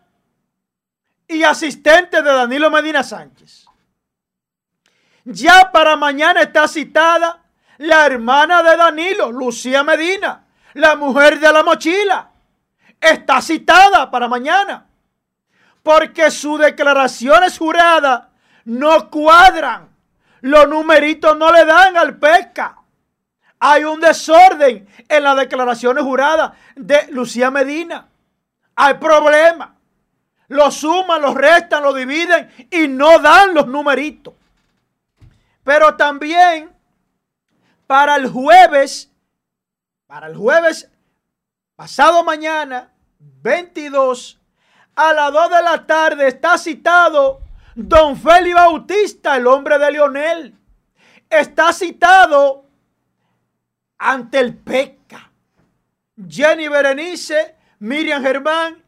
y asistente de Danilo Medina Sánchez. Ya para mañana está citada la hermana de Danilo, Lucía Medina, la mujer de la mochila. Está citada para mañana. Porque sus declaraciones juradas no cuadran los numeritos no le dan al pesca. Hay un desorden en las declaraciones juradas de Lucía Medina. Hay problemas. Lo suman, lo restan, lo dividen y no dan los numeritos. Pero también para el jueves, para el jueves pasado mañana, 22, a las 2 de la tarde está citado Don Félix Bautista, el hombre de Leonel, está citado ante el PECA. Jenny Berenice, Miriam Germán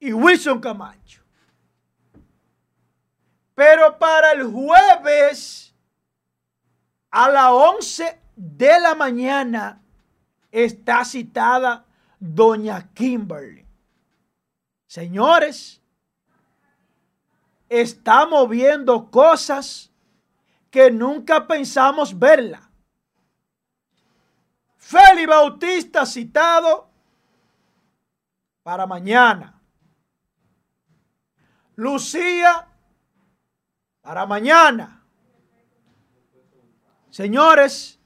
y Wilson Camacho. Pero para el jueves a las 11 de la mañana está citada doña Kimberly. Señores, estamos viendo cosas que nunca pensamos verla. Félix Bautista citado para mañana. Lucía para mañana. Señores,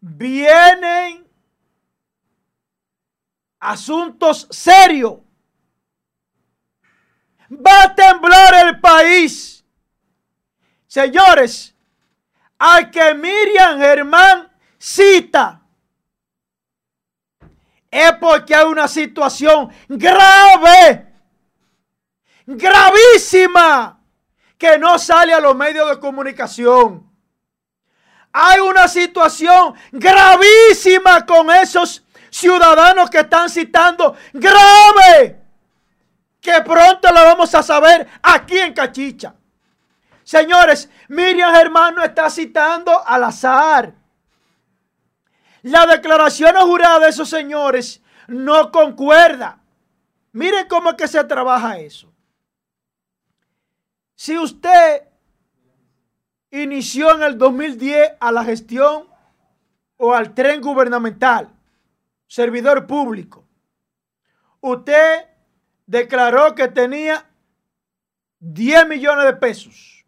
vienen asuntos serios Va a temblar el país. Señores, al que Miriam Germán cita, es porque hay una situación grave, gravísima, que no sale a los medios de comunicación. Hay una situación gravísima con esos ciudadanos que están citando. Grave. Que pronto lo vamos a saber aquí en Cachicha. Señores, Miriam Hermano está citando al azar. La declaración jurada de esos señores no concuerda. Miren cómo es que se trabaja eso. Si usted inició en el 2010 a la gestión o al tren gubernamental, servidor público, usted declaró que tenía 10 millones de pesos.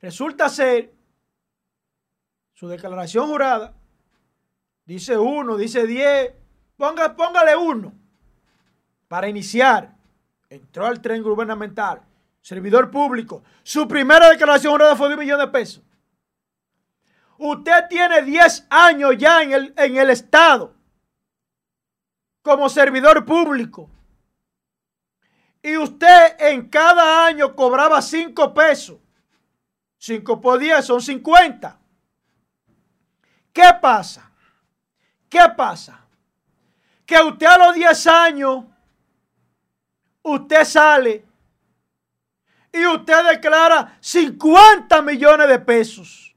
Resulta ser, su declaración jurada, dice uno, dice 10, ponga, póngale uno para iniciar. Entró al tren gubernamental, servidor público. Su primera declaración jurada fue de un millón de pesos. Usted tiene 10 años ya en el, en el Estado como servidor público. Y usted en cada año cobraba 5 pesos. 5 por 10 son 50. ¿Qué pasa? ¿Qué pasa? Que usted a los 10 años, usted sale y usted declara 50 millones de pesos.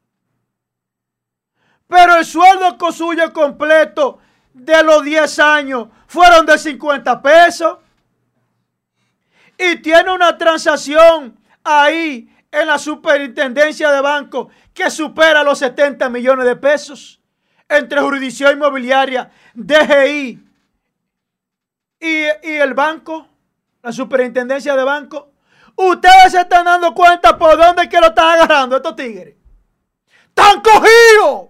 Pero el sueldo suyo completo de los 10 años fueron de 50 pesos. Y tiene una transacción ahí en la superintendencia de banco que supera los 70 millones de pesos entre jurisdicción inmobiliaria, DGI y, y el banco, la superintendencia de banco. Ustedes se están dando cuenta por dónde que lo están agarrando estos tigres. ¡Están cogidos!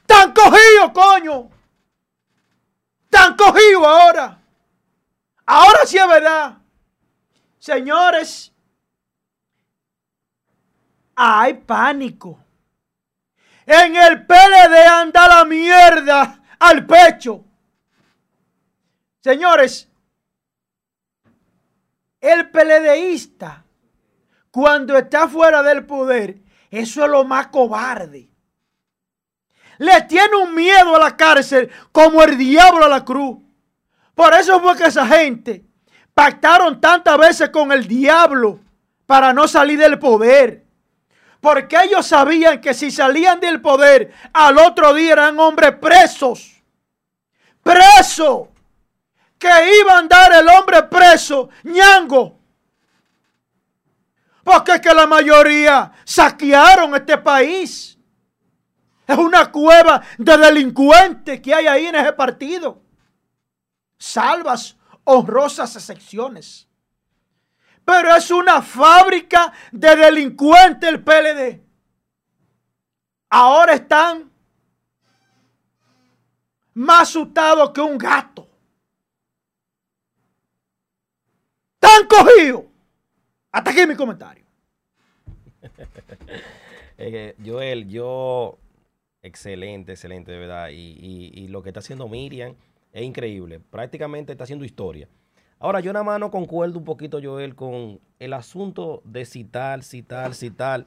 ¡Están cogidos, coño! ¡Están cogidos ahora! Ahora sí es verdad. Señores, hay pánico. En el PLD anda la mierda al pecho. Señores, el PLDista, cuando está fuera del poder, eso es lo más cobarde. Le tiene un miedo a la cárcel como el diablo a la cruz. Por eso fue que esa gente pactaron tantas veces con el diablo para no salir del poder. Porque ellos sabían que si salían del poder, al otro día eran hombres presos. Presos. Que iban a dar el hombre preso, ñango. Porque es que la mayoría saquearon este país. Es una cueva de delincuentes que hay ahí en ese partido. Salvas honrosas excepciones. Pero es una fábrica de delincuentes el PLD. Ahora están más asustados que un gato. Están cogidos. Hasta aquí mi comentario. Joel, yo excelente, excelente, de verdad. Y, y, lo que está haciendo Miriam es increíble. Prácticamente está haciendo historia. Ahora, yo nada más concuerdo un poquito, Joel, con el asunto de citar, citar, citar.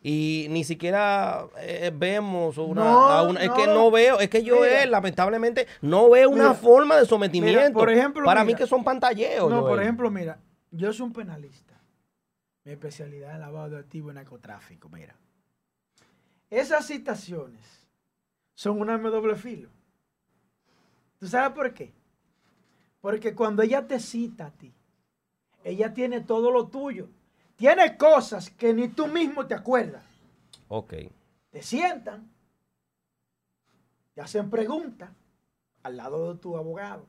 Y ni siquiera eh, vemos una, Es que no veo, es que yo lamentablemente, no veo una forma de sometimiento. por ejemplo, Para mí que son pantalleos. No, por ejemplo, mira, yo soy un penalista. Mi especialidad es lavado de activo y narcotráfico, mira. Esas citaciones son un arma de doble filo. ¿Tú sabes por qué? Porque cuando ella te cita a ti, ella tiene todo lo tuyo. Tiene cosas que ni tú mismo te acuerdas. Ok. Te sientan, te hacen preguntas al lado de tu abogado.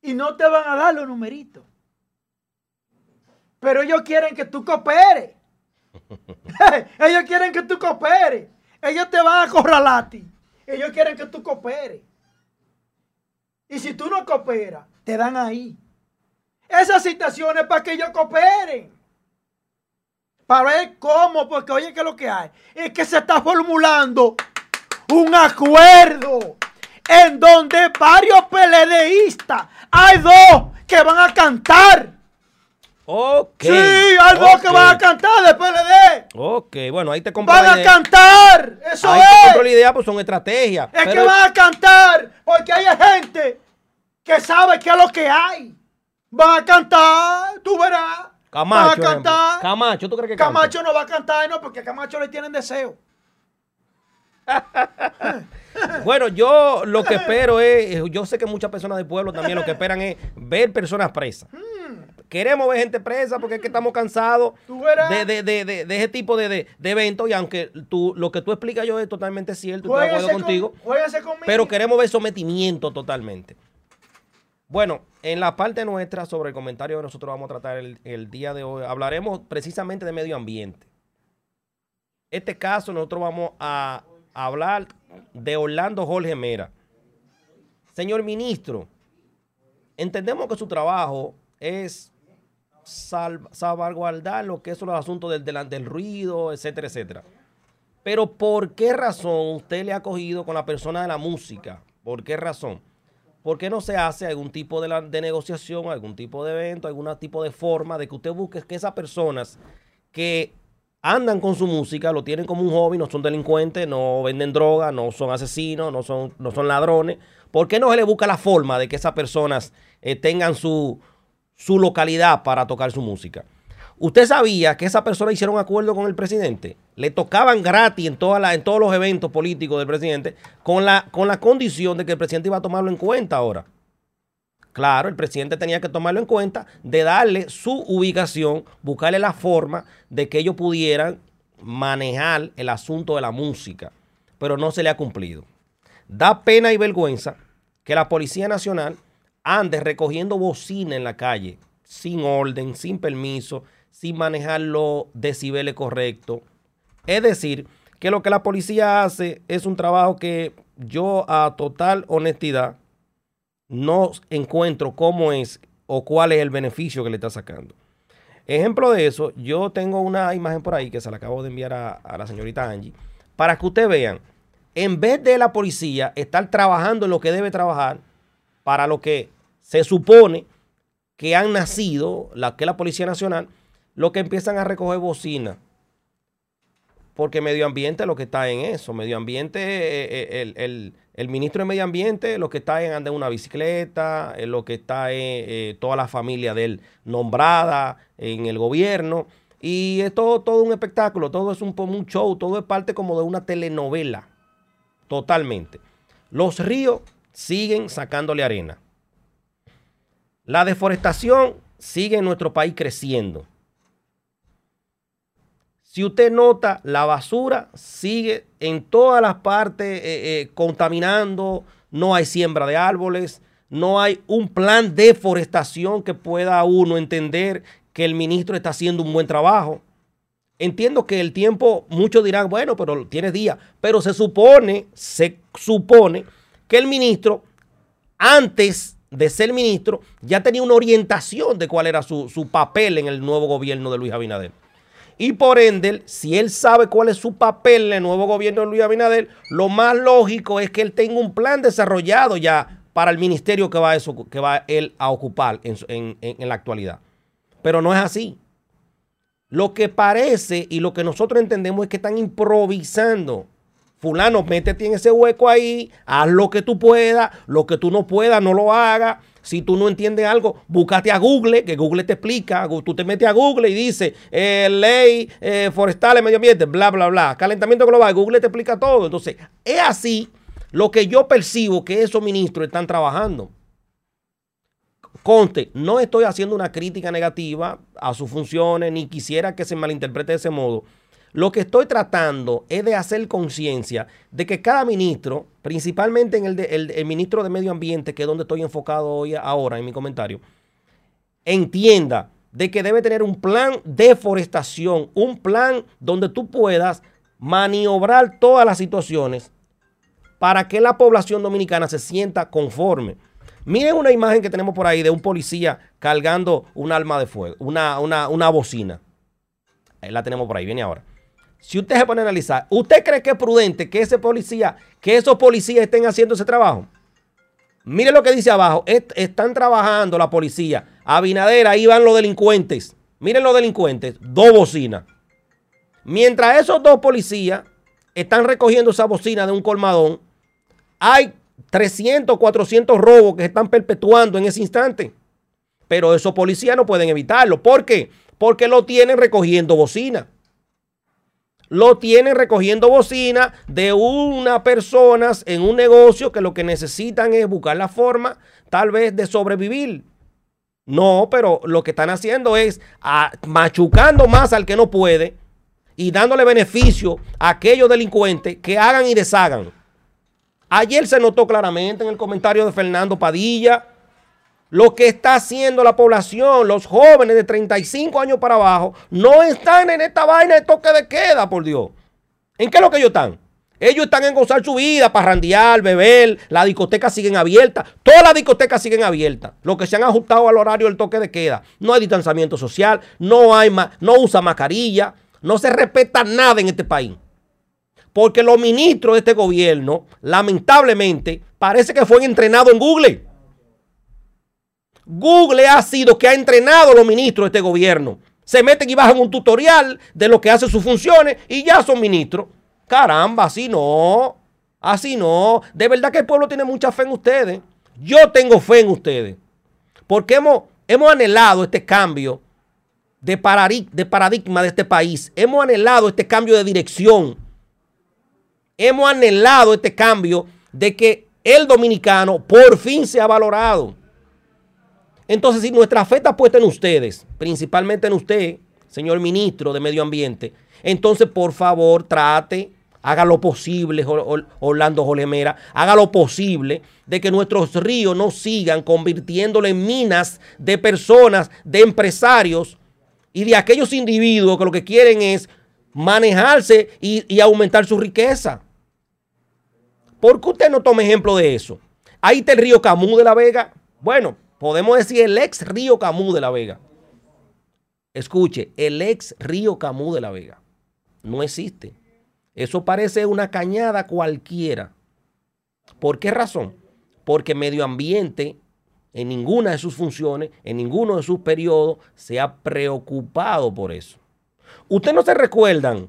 Y no te van a dar los numeritos. Pero ellos quieren que tú cooperes. Ellos quieren que tú cooperes. Ellos te van a corralar a ti. Ellos quieren que tú cooperes. Y si tú no cooperas, te dan ahí. Esas situaciones para que ellos cooperen. Para ver cómo, porque oye, que es lo que hay? Es que se está formulando un acuerdo en donde varios PLDistas, hay dos que van a cantar Ok. Sí, algo que ok, van a cantar de PLD. Ok, bueno, ahí te compro Van a cantar. Eso Ahí te es. compro la idea, pues son estrategias. Es pero- que van a cantar porque hay gente que sabe qué es lo que hay. Van a cantar, tú verás. Camacho, van a cantar. Camacho, ¿tú crees que canta? Camacho no va a cantar, no, porque a Camacho le tienen deseo. Bueno, yo lo que espero es, yo sé que muchas personas del pueblo también lo que esperan es ver personas presas. Queremos ver gente presa porque es que estamos cansados de, de- de- de- de ese tipo de, de- eventos y aunque tú, lo que tú explicas yo es totalmente cierto, estoy de acuerdo contigo, con- pero queremos ver sometimiento totalmente. Bueno, en la parte nuestra sobre el comentario que nosotros vamos a tratar el, día de hoy, hablaremos precisamente de medio ambiente. Este caso nosotros vamos a hablar de Orlando Jorge Mera. Señor ministro, entendemos que su trabajo es sal- salvaguardar lo que son los asuntos del, del, del ruido, etcétera, etcétera. Pero ¿por qué razón usted le ha cogido con la persona de la música? ¿Por qué razón? ¿Por qué no se hace algún tipo de, la- de negociación, algún tipo de evento, algún tipo de forma de que usted busque que esas personas que andan con su música, lo tienen como un hobby, no son delincuentes, no venden droga, no son asesinos, no son, no son ladrones? ¿Por qué no se le busca la forma de que esas personas eh, tengan su, su localidad para tocar su música? ¿Usted sabía que esa persona hicieron acuerdo con el presidente? Le tocaban gratis en, todos los eventos políticos del presidente con la, con la condición de que el presidente iba a tomarlo en cuenta ahora. Claro, el presidente tenía que tomarlo en cuenta de darle su ubicación, buscarle la forma de que ellos pudieran manejar el asunto de la música, pero no se le ha cumplido. Da pena y vergüenza que la Policía Nacional ande recogiendo bocina en la calle, sin orden, sin permiso, sin manejar los decibeles correctos. Es decir, que lo que la policía hace es un trabajo que yo a total honestidad no encuentro cómo es o cuál es el beneficio que le está sacando. Ejemplo de eso, yo tengo una imagen por ahí que se la acabo de enviar a, la señorita Angie, para que ustedes vean, en vez de la policía estar trabajando en lo que debe trabajar, para lo que se supone que han nacido, la que la Policía Nacional, lo que empiezan a recoger bocina. Porque medio ambiente lo que está en eso. Medio ambiente, eh, eh, el, el- el ministro de Medio Ambiente lo que está en andar en una bicicleta, eh, lo que está en toda la familia de él nombrada en el gobierno. Y es todo, todo un espectáculo, todo es un, un show, todo es parte como de una telenovela. Totalmente. Los ríos siguen sacándole arena. La deforestación sigue en nuestro país creciendo. Si usted nota, la basura sigue en todas las partes eh, eh, contaminando, no hay siembra de árboles, no hay un plan de forestación que pueda uno entender que el ministro está haciendo un buen trabajo. Entiendo que el tiempo, muchos dirán, bueno, pero tiene días, pero se supone, se supone que el ministro, antes de ser ministro, ya tenía una orientación de cuál era su, su papel en el nuevo gobierno de Luis Abinader. Y por ende, si él sabe cuál es su papel en el nuevo gobierno de Luis Abinader, lo más lógico es que él tenga un plan desarrollado ya para el ministerio que va, él a ocupar en- en la actualidad. Pero no es así. Lo que parece y lo que nosotros entendemos es que están improvisando. Fulano, métete en ese hueco ahí, haz lo que tú puedas, lo que tú no puedas, no lo hagas. Si tú no entiendes algo, búscate a Google, que Google te explica. Tú te metes a Google y dices, eh, ley eh, forestal y medio ambiente, bla, bla, bla. Calentamiento global, Google te explica todo. Entonces, es así lo que yo percibo que esos ministros están trabajando. Conste, no estoy haciendo una crítica negativa a sus funciones, ni quisiera que se malinterprete de ese modo. Lo que estoy tratando es de hacer conciencia de que cada ministro, principalmente en el, ministro de Medio Ambiente, que es donde estoy enfocado hoy ahora en mi comentario, entienda de que debe tener un plan de forestación, un plan donde tú puedas maniobrar todas las situaciones para que la población dominicana se sienta conforme. Miren una imagen que tenemos por ahí de un policía cargando un arma de fuego, una, una, una bocina. Ahí la tenemos por ahí, viene ahora. Si usted se pone a analizar, ¿usted cree que es prudente que ese policía, que esos policías estén haciendo ese trabajo? Mire lo que dice abajo. Est- están trabajando la policía. Abinader, ahí van los delincuentes. Miren los delincuentes. Dos bocinas. Mientras esos dos policías están recogiendo esa bocina de un colmadón, hay 300, 400 robos que se están perpetuando en ese instante. Pero esos policías no pueden evitarlo. ¿Por qué? Porque lo tienen recogiendo bocina. Lo tienen recogiendo bocina de unas personas en un negocio que lo que necesitan es buscar la forma tal vez de sobrevivir. No, pero lo que están haciendo es ah, machucando más al que no puede y dándole beneficio a aquellos delincuentes que hagan y deshagan. Ayer se notó claramente en el comentario de Fernando Padilla lo que está haciendo la población, los jóvenes de 35 años para abajo, no están en esta vaina de toque de queda, por Dios. ¿En qué es lo que ellos están? Ellos están en gozar su vida, parrandear, beber, las discotecas siguen abiertas, todas las discotecas siguen abiertas, lo que se han ajustado al horario del toque de queda. No hay distanciamiento social, no hay no usa mascarilla, no se respeta nada en este país. Porque los ministros de este gobierno, lamentablemente, parece que fueron entrenados en Google. Google ha sido que ha entrenado a los ministros de este gobierno. Se meten y bajan un tutorial de lo que hacen sus funciones y ya son ministros. Caramba, así no. Así no. De verdad que el pueblo tiene mucha fe en ustedes. Yo tengo fe en ustedes. Porque hemos, hemos anhelado este cambio de, de paradigma de este país. Hemos anhelado este cambio de dirección. Hemos anhelado este cambio de que el dominicano por fin se ha valorado. Entonces, si nuestra fe está puesta en ustedes, principalmente en usted, señor ministro de Medio Ambiente, entonces por favor trate, haga lo posible, Or- Or- Orlando Jolemera, haga lo posible de que nuestros ríos no sigan convirtiéndolo en minas de personas, de empresarios y de aquellos individuos que lo que quieren es manejarse y, y aumentar su riqueza. ¿Por qué usted no toma ejemplo de eso? Ahí está el río Camú de la Vega. Bueno, podemos decir el ex río Camú de la Vega. Escuche, el ex río Camú de la Vega. No existe. Eso parece una cañada cualquiera. ¿Por qué razón? Porque medio ambiente en ninguna de sus funciones, en ninguno de sus periodos, se ha preocupado por eso. Ustedes no se recuerdan,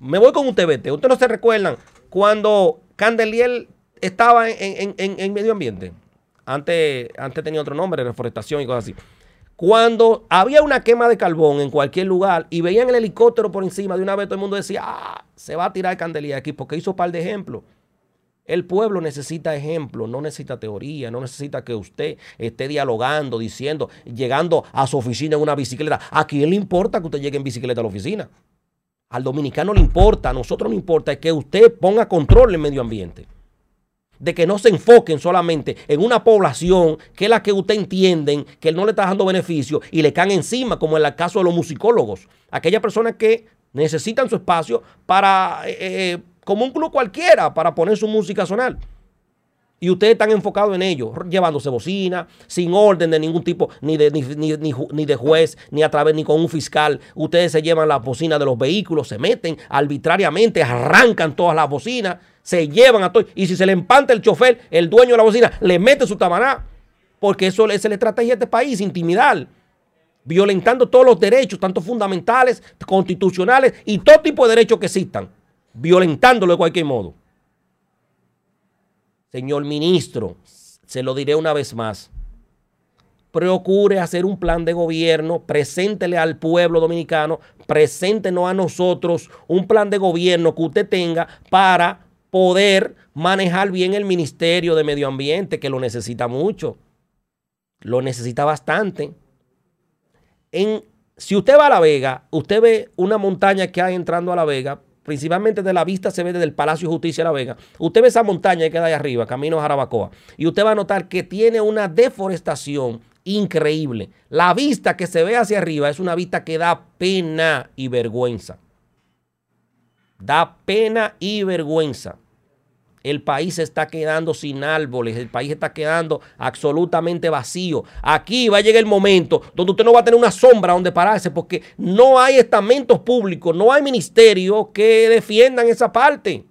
me voy con usted, vete, ustedes no se recuerdan cuando Candeliel estaba en- en- en medio ambiente. Antes, antes tenía otro nombre, reforestación y cosas así. Cuando había una quema de carbón en cualquier lugar y veían el helicóptero por encima, de una vez todo el mundo decía, ah, se va a tirar Candeliel aquí porque hizo un par de ejemplos. El pueblo necesita ejemplos, no necesita teoría, no necesita que usted esté dialogando, diciendo, llegando a su oficina en una bicicleta. ¿A quién le importa que usted llegue en bicicleta a la oficina? Al dominicano le importa, a nosotros nos importa es que usted ponga control en el medio ambiente. De que no se enfoquen solamente en una población que es la que usted entienden que no le está dando beneficio y le caen encima, como en el caso de los musicólogos. Aquellas personas que necesitan su espacio para, eh, eh, como un club cualquiera, para poner su música a sonar. Y ustedes están enfocados en ello, llevándose bocina, sin orden de ningún tipo, ni de, ni, ni- ni de juez, ni a través, ni con un fiscal. Ustedes se llevan las bocinas de los vehículos, se meten arbitrariamente, arrancan todas las bocinas, se llevan a todo. Y si se le empanta el chofer, el dueño de la bocina, le mete su tamaná. Porque eso es la estrategia de este país, intimidar. Violentando todos los derechos, tanto fundamentales, constitucionales y todo tipo de derechos que existan. Violentándolo de cualquier modo. Señor ministro, se lo diré una vez más. Procure hacer un plan de gobierno, preséntele al pueblo dominicano, preséntenos a nosotros un plan de gobierno que usted tenga para poder manejar bien el Ministerio de Medio Ambiente, que lo necesita mucho. Lo necesita bastante. En, si usted va a La Vega, usted ve una montaña que hay entrando a La Vega, principalmente de la vista se ve desde el Palacio de Justicia de La Vega. Usted ve esa montaña que queda ahí arriba, camino a Jarabacoa, y usted va a notar que tiene una deforestación increíble. La vista que se ve hacia arriba es una vista que da pena y vergüenza. Da pena y vergüenza. El país se está quedando sin árboles, el país está quedando absolutamente vacío. Aquí va a llegar el momento donde usted no va a tener una sombra donde pararse porque no hay estamentos públicos, no hay ministerios que defiendan esa parte.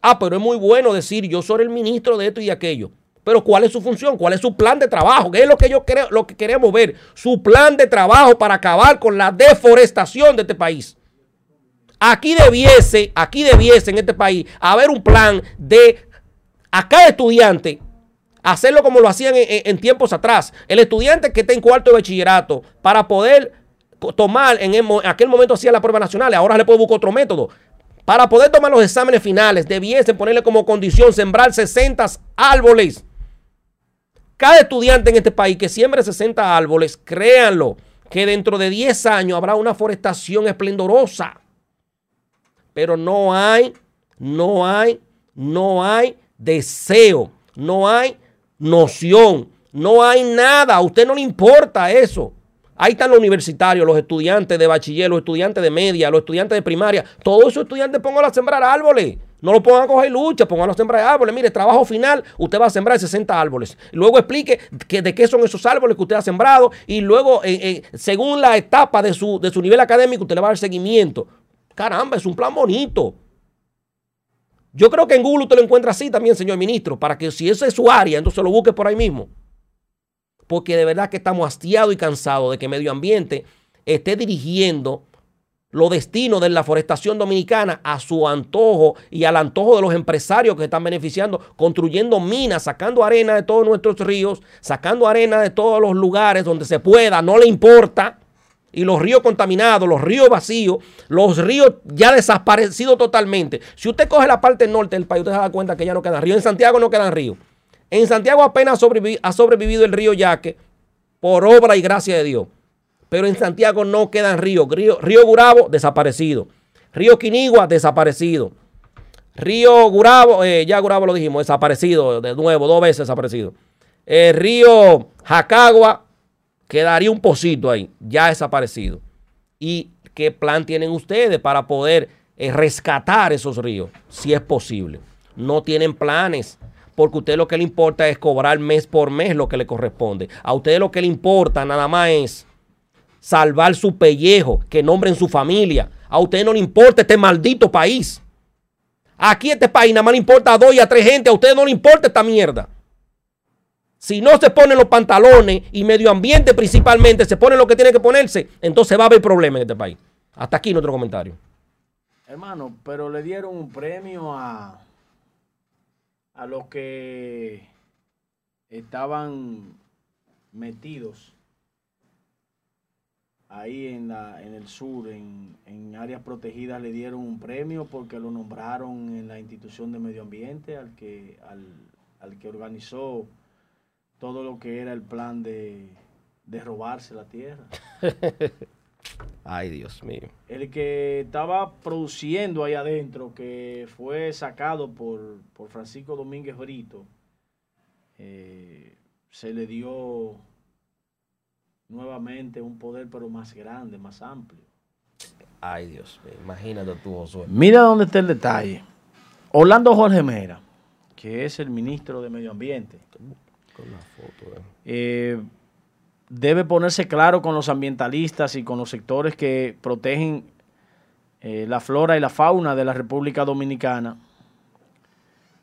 Ah, pero es muy bueno decir yo soy el ministro de esto y de aquello. Pero ¿cuál es su función? ¿Cuál es su plan de trabajo? ¿Qué es lo que yo creo, lo que queremos ver? Su plan de trabajo para acabar con la deforestación de este país. Aquí debiese, aquí debiese en este país haber un plan de a cada estudiante hacerlo como lo hacían en, tiempos atrás. El estudiante que está en cuarto de bachillerato para poder tomar en, aquel momento hacía la prueba nacional, ahora le puede buscar otro método. Para poder tomar los exámenes finales, debiesen ponerle como condición sembrar 60 árboles. Cada estudiante en este país que siembre 60 árboles, créanlo, que dentro de 10 años habrá una forestación esplendorosa. Pero no hay, no hay, no hay deseo, no hay noción, no hay nada. A usted no le importa eso. Ahí están los universitarios, los estudiantes de bachiller, los estudiantes de media, los estudiantes de primaria. Todos esos estudiantes pónganlo a sembrar árboles. No lo pongan a coger lucha, pónganlo a sembrar árboles. Mire, trabajo final, usted va a sembrar 60 árboles. Luego explique de qué son esos árboles que usted ha sembrado. Y luego, eh, eh, según la etapa de su, de su nivel académico, usted le va a dar seguimiento. Caramba, es un plan bonito. Yo creo que en Google usted lo encuentra así también, señor ministro, para que si esa es su área, entonces lo busque por ahí mismo porque de verdad que estamos hastiados y cansados de que medio ambiente esté dirigiendo los destinos de la forestación dominicana a su antojo y al antojo de los empresarios que están beneficiando, construyendo minas, sacando arena de todos nuestros ríos, sacando arena de todos los lugares donde se pueda, no le importa. Y los ríos contaminados, los ríos vacíos, los ríos ya desaparecidos totalmente. Si usted coge la parte norte del país, usted se da cuenta que ya no quedan ríos. En Santiago no quedan ríos. En Santiago apenas ha sobrevivido el río Yaque por obra y gracia de Dios. Pero en Santiago no quedan ríos. Río, río Gurabo, desaparecido. Río Quinigua, desaparecido. Río Gurabo, eh, ya Gurabo lo dijimos, desaparecido de nuevo, dos veces desaparecido. El río Jacagua, quedaría un pocito ahí, ya desaparecido. ¿Y qué plan tienen ustedes para poder eh, rescatar esos ríos? Si es posible. No tienen planes porque a usted lo que le importa es cobrar mes por mes lo que le corresponde. A usted lo que le importa nada más es salvar su pellejo, que nombren su familia. A usted no le importa este maldito país. Aquí este país nada más le importa a dos y a tres gente. A usted no le importa esta mierda. Si no se ponen los pantalones y medio ambiente principalmente se pone lo que tiene que ponerse, entonces va a haber problemas en este país. Hasta aquí nuestro comentario. Hermano, pero le dieron un premio a, a los que estaban metidos ahí en, la, en el sur, en, en, áreas protegidas, le dieron un premio porque lo nombraron en la institución de medio ambiente al que, al, al que organizó todo lo que era el plan de, de robarse la tierra. Ay, Dios mío. El que estaba produciendo ahí adentro, que fue sacado por, Francisco Domínguez Brito, eh, se le dio nuevamente un poder, pero más grande, más amplio. Ay, Dios mío. Imagínate tú, Josué. Mira dónde está el detalle. Orlando Jorge Mera, que es el ministro de Medio Ambiente. Con la foto, eh, debe ponerse claro con los ambientalistas y con los sectores que protegen eh, la flora y la fauna de la República Dominicana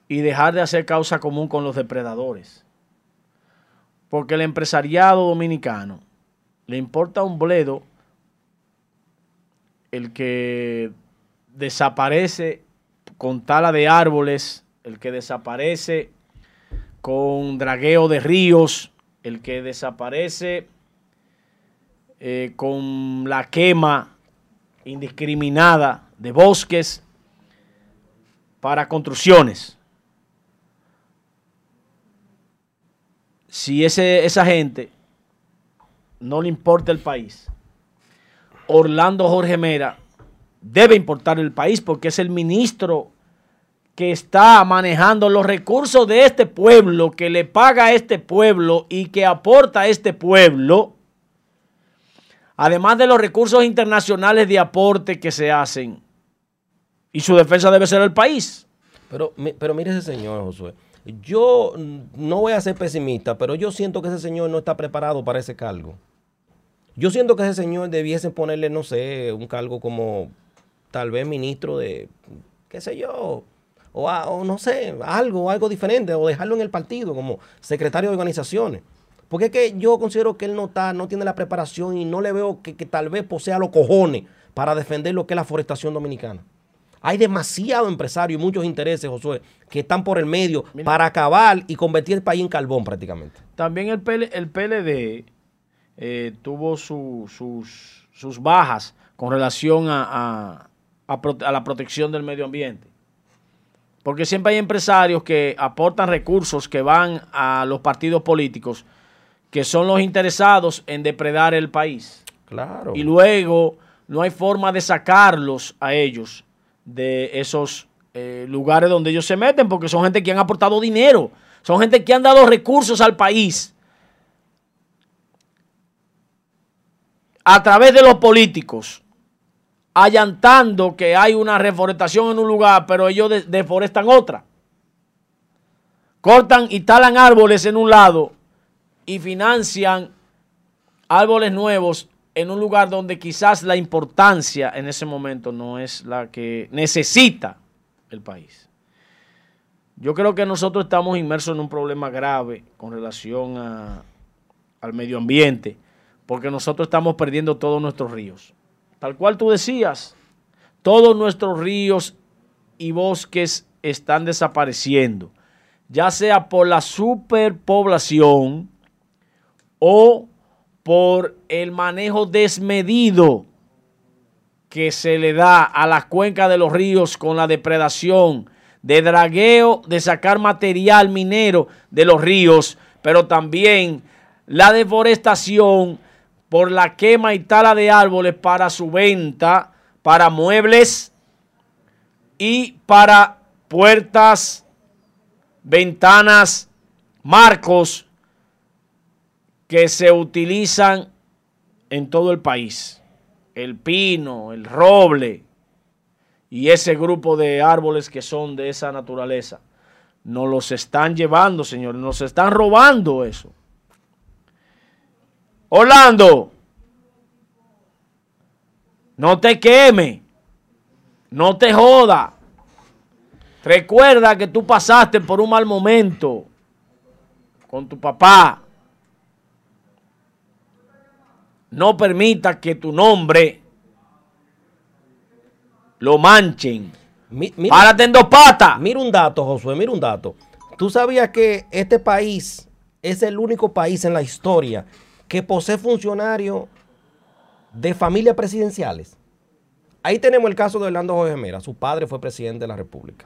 y dejar de hacer causa común con los depredadores. Porque el empresariado dominicano le importa un bledo el que desaparece con tala de árboles, el que desaparece con dragueo de ríos, el que desaparece eh, con la quema indiscriminada de bosques para construcciones. Si ese, esa gente no le importa el país, Orlando Jorge Mera debe importar el país porque es el ministro que está manejando los recursos de este pueblo, que le paga a este pueblo y que aporta a este pueblo, además de los recursos internacionales de aporte que se hacen. Y su defensa debe ser el país. Pero, pero mire ese señor, Josué. Yo no voy a ser pesimista, pero yo siento que ese señor no está preparado para ese cargo. Yo siento que ese señor debiese ponerle, no sé, un cargo como tal vez ministro de, qué sé yo, o, a- o no sé, algo, algo diferente, o dejarlo en el partido como secretario de organizaciones. Porque es que yo considero que él no está, no tiene la preparación y no le veo que, que tal vez posea los cojones para defender lo que es la forestación dominicana. Hay demasiados empresarios y muchos intereses, Josué, que están por el medio para acabar y convertir el país en carbón prácticamente. También el, PL el PLD eh, tuvo su- sus, sus bajas con relación a, a- a la protección del medio ambiente. Porque siempre hay empresarios que aportan recursos que van a los partidos políticos, que son los interesados en depredar el país. Claro. Y luego no hay forma de sacarlos a ellos de esos eh, lugares donde ellos se meten, porque son gente que han aportado dinero, son gente que han dado recursos al país a través de los políticos, allantando que hay una reforestación en un lugar, pero ellos de- deforestan otra. Cortan y talan árboles en un lado y financian árboles nuevos en un lugar donde quizás la importancia en ese momento no es la que necesita el país. Yo creo que nosotros estamos inmersos en un problema grave con relación a- al medio ambiente, porque nosotros estamos perdiendo todos nuestros ríos. Tal cual tú decías, todos nuestros ríos y bosques están desapareciendo, ya sea por la superpoblación o por el manejo desmedido que se le da a la cuenca de los ríos con la depredación, de dragueo, de sacar material minero de los ríos, pero también la deforestación por la quema y tala de árboles para su venta, para muebles y para puertas, ventanas, marcos que se utilizan en todo el país. El pino, el roble y ese grupo de árboles que son de esa naturaleza. Nos los están llevando, señores, nos están robando eso. Orlando, no te queme, no te joda. Recuerda que tú pasaste por un mal momento con tu papá. No permita que tu nombre lo manchen. Mi- mira- Párate en dos patas. Mira un dato, Josué, mira un dato. ¿Tú sabías que este país es el único país en la historia que posee funcionarios de familias presidenciales? Ahí tenemos el caso de Orlando Jorge Mera, su padre fue presidente de la República.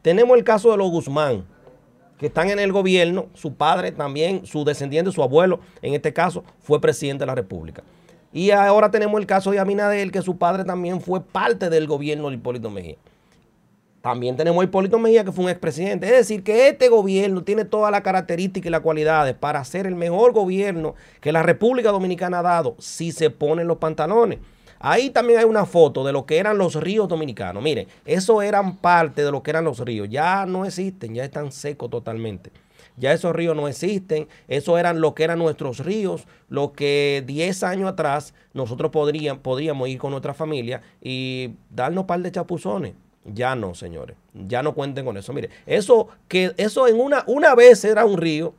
Tenemos el caso de los Guzmán, que están en el gobierno, su padre también, su descendiente, su abuelo, en este caso, fue presidente de la República. Y ahora tenemos el caso de Aminadel, que su padre también fue parte del gobierno de Hipólito Mejía. También tenemos a Hipólito Mejía, que fue un expresidente. Es decir, que este gobierno tiene todas las características y las cualidades para ser el mejor gobierno que la República Dominicana ha dado si se ponen los pantalones. Ahí también hay una foto de lo que eran los ríos dominicanos. Miren, eso eran parte de lo que eran los ríos. Ya no existen, ya están secos totalmente. Ya esos ríos no existen. Eso eran lo que eran nuestros ríos. Lo que 10 años atrás nosotros podrían, podríamos ir con nuestra familia y darnos un par de chapuzones. Ya no, señores. Ya no cuenten con eso. Mire, eso que eso en una, una vez era un río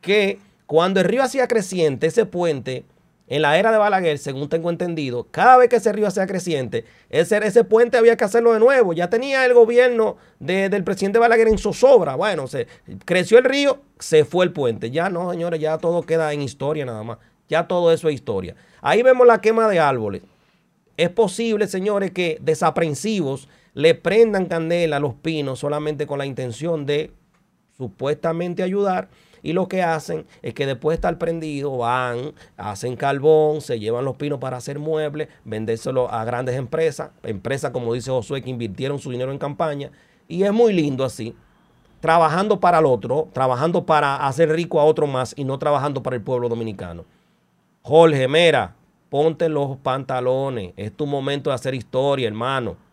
que cuando el río hacía creciente, ese puente, en la era de Balaguer, según tengo entendido, cada vez que ese río hacía creciente, ese, ese puente había que hacerlo de nuevo. Ya tenía el gobierno de- del presidente Balaguer en zozobra. Bueno, se creció el río, se fue el puente. Ya no, señores, ya todo queda en historia nada más. Ya todo eso es historia. Ahí vemos la quema de árboles. Es posible, señores, que desaprensivos le prendan candela a los pinos solamente con la intención de supuestamente ayudar. Y lo que hacen es que después de estar prendido, van, hacen carbón, se llevan los pinos para hacer muebles, vendérselo a grandes empresas, empresas como dice Josué que invirtieron su dinero en campaña. Y es muy lindo así, trabajando para el otro, trabajando para hacer rico a otro más y no trabajando para el pueblo dominicano. Jorge, mira, ponte los pantalones. Es tu momento de hacer historia, hermano.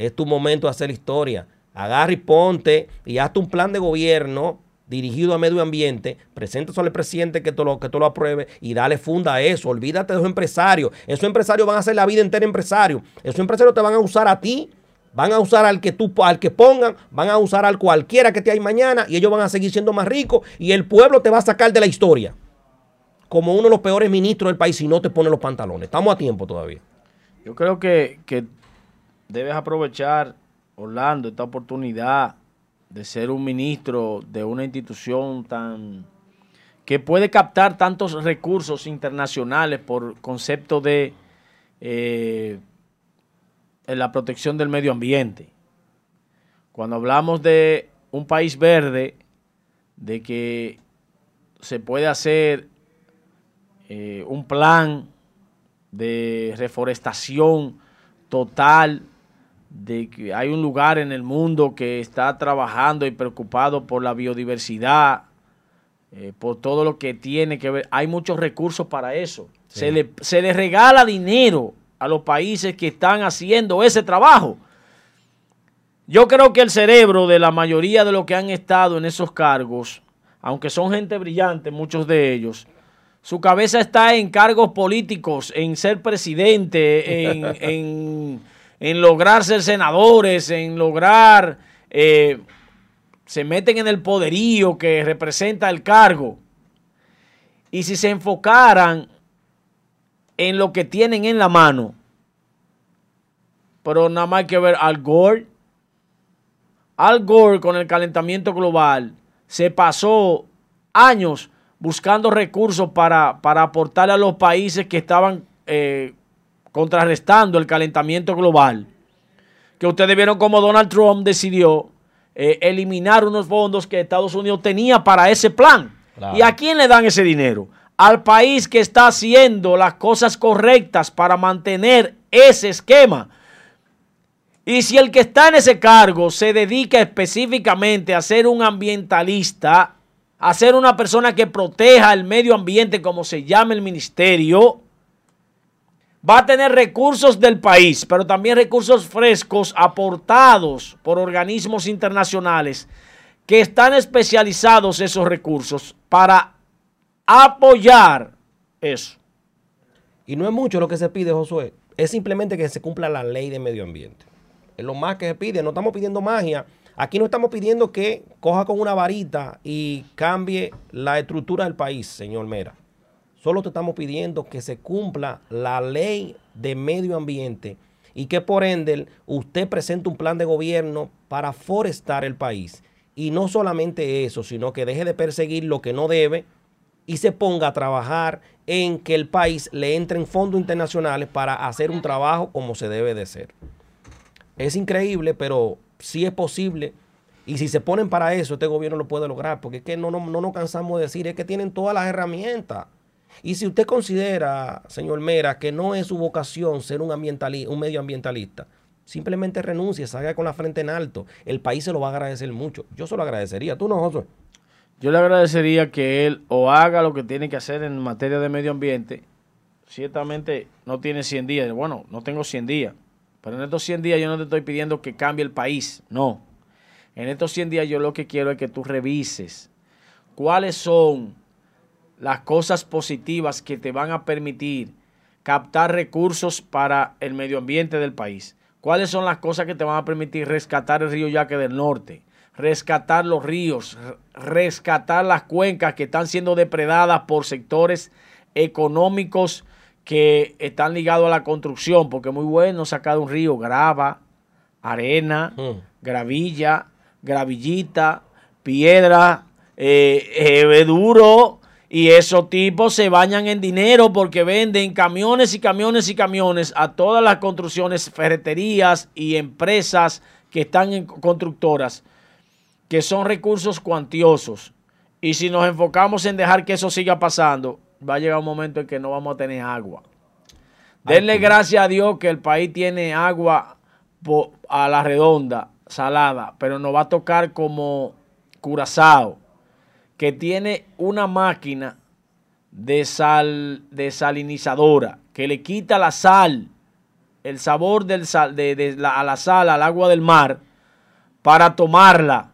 Es tu momento de hacer historia. Agarra y ponte y hazte un plan de gobierno dirigido a medio ambiente, preséntaselo al presidente que te, lo, que te lo apruebe y dale funda a eso. Olvídate de los empresarios. Esos empresarios van a hacer la vida entera empresarios. Esos empresarios te van a usar a ti Van a usar al que tú, al que pongan, van a usar al cualquiera que esté ahí mañana y ellos van a seguir siendo más ricos y el pueblo te va a sacar de la historia como uno de los peores ministros del país si no te pone los pantalones. Estamos a tiempo todavía. Yo creo que, que debes aprovechar, Orlando, esta oportunidad de ser un ministro de una institución tan que puede captar tantos recursos internacionales por concepto de eh, la protección del medio ambiente. Cuando hablamos de un país verde, de que se puede hacer eh, un plan de reforestación total, de que hay un lugar en el mundo que está trabajando y preocupado por la biodiversidad, eh, por todo lo que tiene que ver. Hay muchos recursos para eso. Se, le, se le regala dinero a los países que están haciendo ese trabajo. Yo creo que el cerebro de la mayoría de los que han estado en esos cargos, aunque son gente brillante, muchos de ellos, su cabeza está en cargos políticos, en ser presidente, en, en, lograr ser senadores, en lograr... Eh, se meten en el poderío que representa el cargo. Y si se enfocaran en lo que tienen en la mano, pero nada más hay que ver al Gore. Al Gore con el calentamiento global se pasó años buscando recursos para, para aportarle a los países que estaban eh, contrarrestando el calentamiento global. Que ustedes vieron cómo Donald Trump decidió eh, eliminar unos fondos que Estados Unidos tenía para ese plan. ¿Y a quién le dan ese dinero? Al país que está haciendo las cosas correctas para mantener ese esquema. Y si el que está en ese cargo se dedica específicamente a ser un ambientalista, a ser una persona que proteja el medio ambiente como se llama el ministerio, va a tener recursos del país, pero también recursos frescos aportados por organismos internacionales que están especializados esos recursos para apoyar eso. Y no es mucho lo que se pide, Josué, es simplemente que se cumpla la ley de medio ambiente. Es lo más que se pide, no estamos pidiendo magia. Aquí no estamos pidiendo que coja con una varita y cambie la estructura del país, señor Mera. Solo te estamos pidiendo que se cumpla la ley de medio ambiente y que por ende usted presente un plan de gobierno para forestar el país. Y no solamente eso, sino que deje de perseguir lo que no debe y se ponga a trabajar en que el país le entre en fondos internacionales para hacer un trabajo como se debe de ser. Es increíble, pero sí es posible. Y si se ponen para eso, este gobierno lo puede lograr, porque es que no, no, no nos cansamos de decir, es que tienen todas las herramientas. Y si usted considera, señor Mera, que no es su vocación ser un, ambientalista, un medioambientalista, simplemente renuncie, salga con la frente en alto. El país se lo va a agradecer mucho. Yo se lo agradecería. ¿Tú no, José? Yo le agradecería que él o haga lo que tiene que hacer en materia de medio ambiente. Ciertamente no tiene 100 días. Bueno, no tengo 100 días. Pero en estos 100 días yo no te estoy pidiendo que cambie el país. No. En estos 100 días yo lo que quiero es que tú revises cuáles son las cosas positivas que te van a permitir captar recursos para el medio ambiente del país. ¿Cuáles son las cosas que te van a permitir rescatar el río Yaque del Norte? Rescatar los ríos, rescatar las cuencas que están siendo depredadas por sectores económicos que están ligados a la construcción, porque es muy bueno sacar un río, grava, arena, mm. gravilla, gravillita, piedra, eh, eh duro, y esos tipos se bañan en dinero porque venden camiones y camiones y camiones a todas las construcciones, ferreterías y empresas que están en constructoras, que son recursos cuantiosos. Y si nos enfocamos en dejar que eso siga pasando, va a llegar un momento en que no vamos a tener agua. Denle gracias a Dios que el país tiene agua a la redonda, salada, pero nos va a tocar como Curazao que tiene una máquina de sal, desalinizadora, que le quita la sal, el sabor del sal, de, la, a la sal, al agua del mar, para tomarla,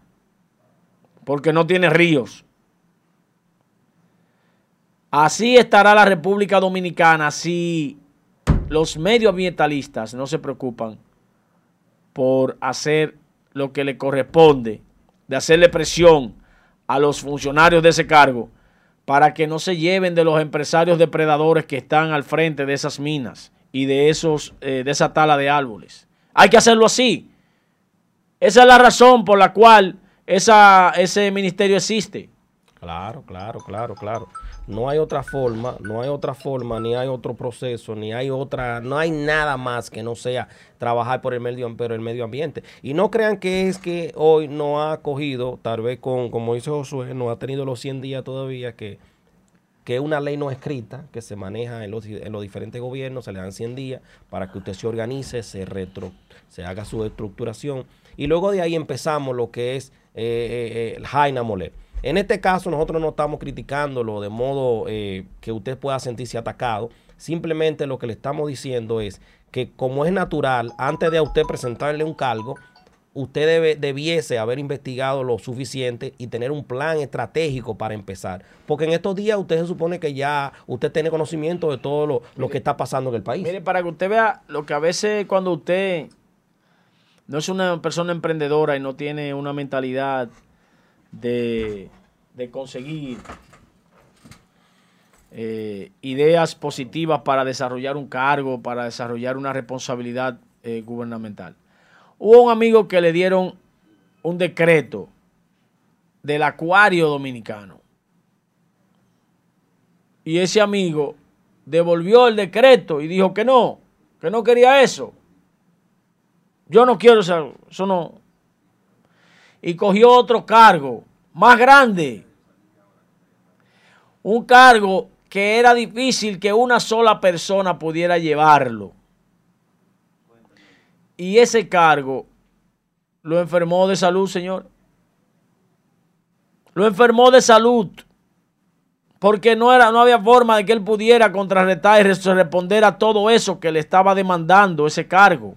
porque no tiene ríos. Así estará la República Dominicana si los medioambientalistas no se preocupan por hacer lo que le corresponde, de hacerle presión a los funcionarios de ese cargo para que no se lleven de los empresarios depredadores que están al frente de esas minas y de, esos, eh, de esa tala de árboles. Hay que hacerlo así. Esa es la razón por la cual esa, ese ministerio existe. Claro, claro, claro, claro. No hay otra forma, no hay otra forma, ni hay otro proceso, ni hay otra, no hay nada más que no sea trabajar por el medio, pero el medio ambiente. Y no crean que es que hoy no ha cogido, tal vez con, como dice Josué, no ha tenido los 100 días todavía que que una ley no escrita que se maneja en los, en los, diferentes gobiernos, se le dan 100 días para que usted se organice, se, retro, se haga su estructuración y luego de ahí empezamos lo que es eh, eh, el Jaina Moler. En este caso nosotros no estamos criticándolo de modo eh, que usted pueda sentirse atacado. Simplemente lo que le estamos diciendo es que como es natural, antes de a usted presentarle un cargo, usted debe, debiese haber investigado lo suficiente y tener un plan estratégico para empezar. Porque en estos días usted se supone que ya usted tiene conocimiento de todo lo, lo que está pasando en el país. Mire, para que usted vea lo que a veces cuando usted no es una persona emprendedora y no tiene una mentalidad de, conseguir eh, ideas positivas para desarrollar un cargo, para desarrollar una responsabilidad eh, gubernamental. Hubo un amigo que le dieron un decreto del acuario dominicano. Y ese amigo devolvió el decreto y dijo que no, que no quería eso. Yo no quiero eso no. Y cogió otro cargo más grande. Un cargo que era difícil que una sola persona pudiera llevarlo. Y ese cargo lo enfermó de salud, señor. Lo enfermó de salud. Porque no, era, no había forma de que él pudiera contrarrestar y responder a todo eso que le estaba demandando ese cargo.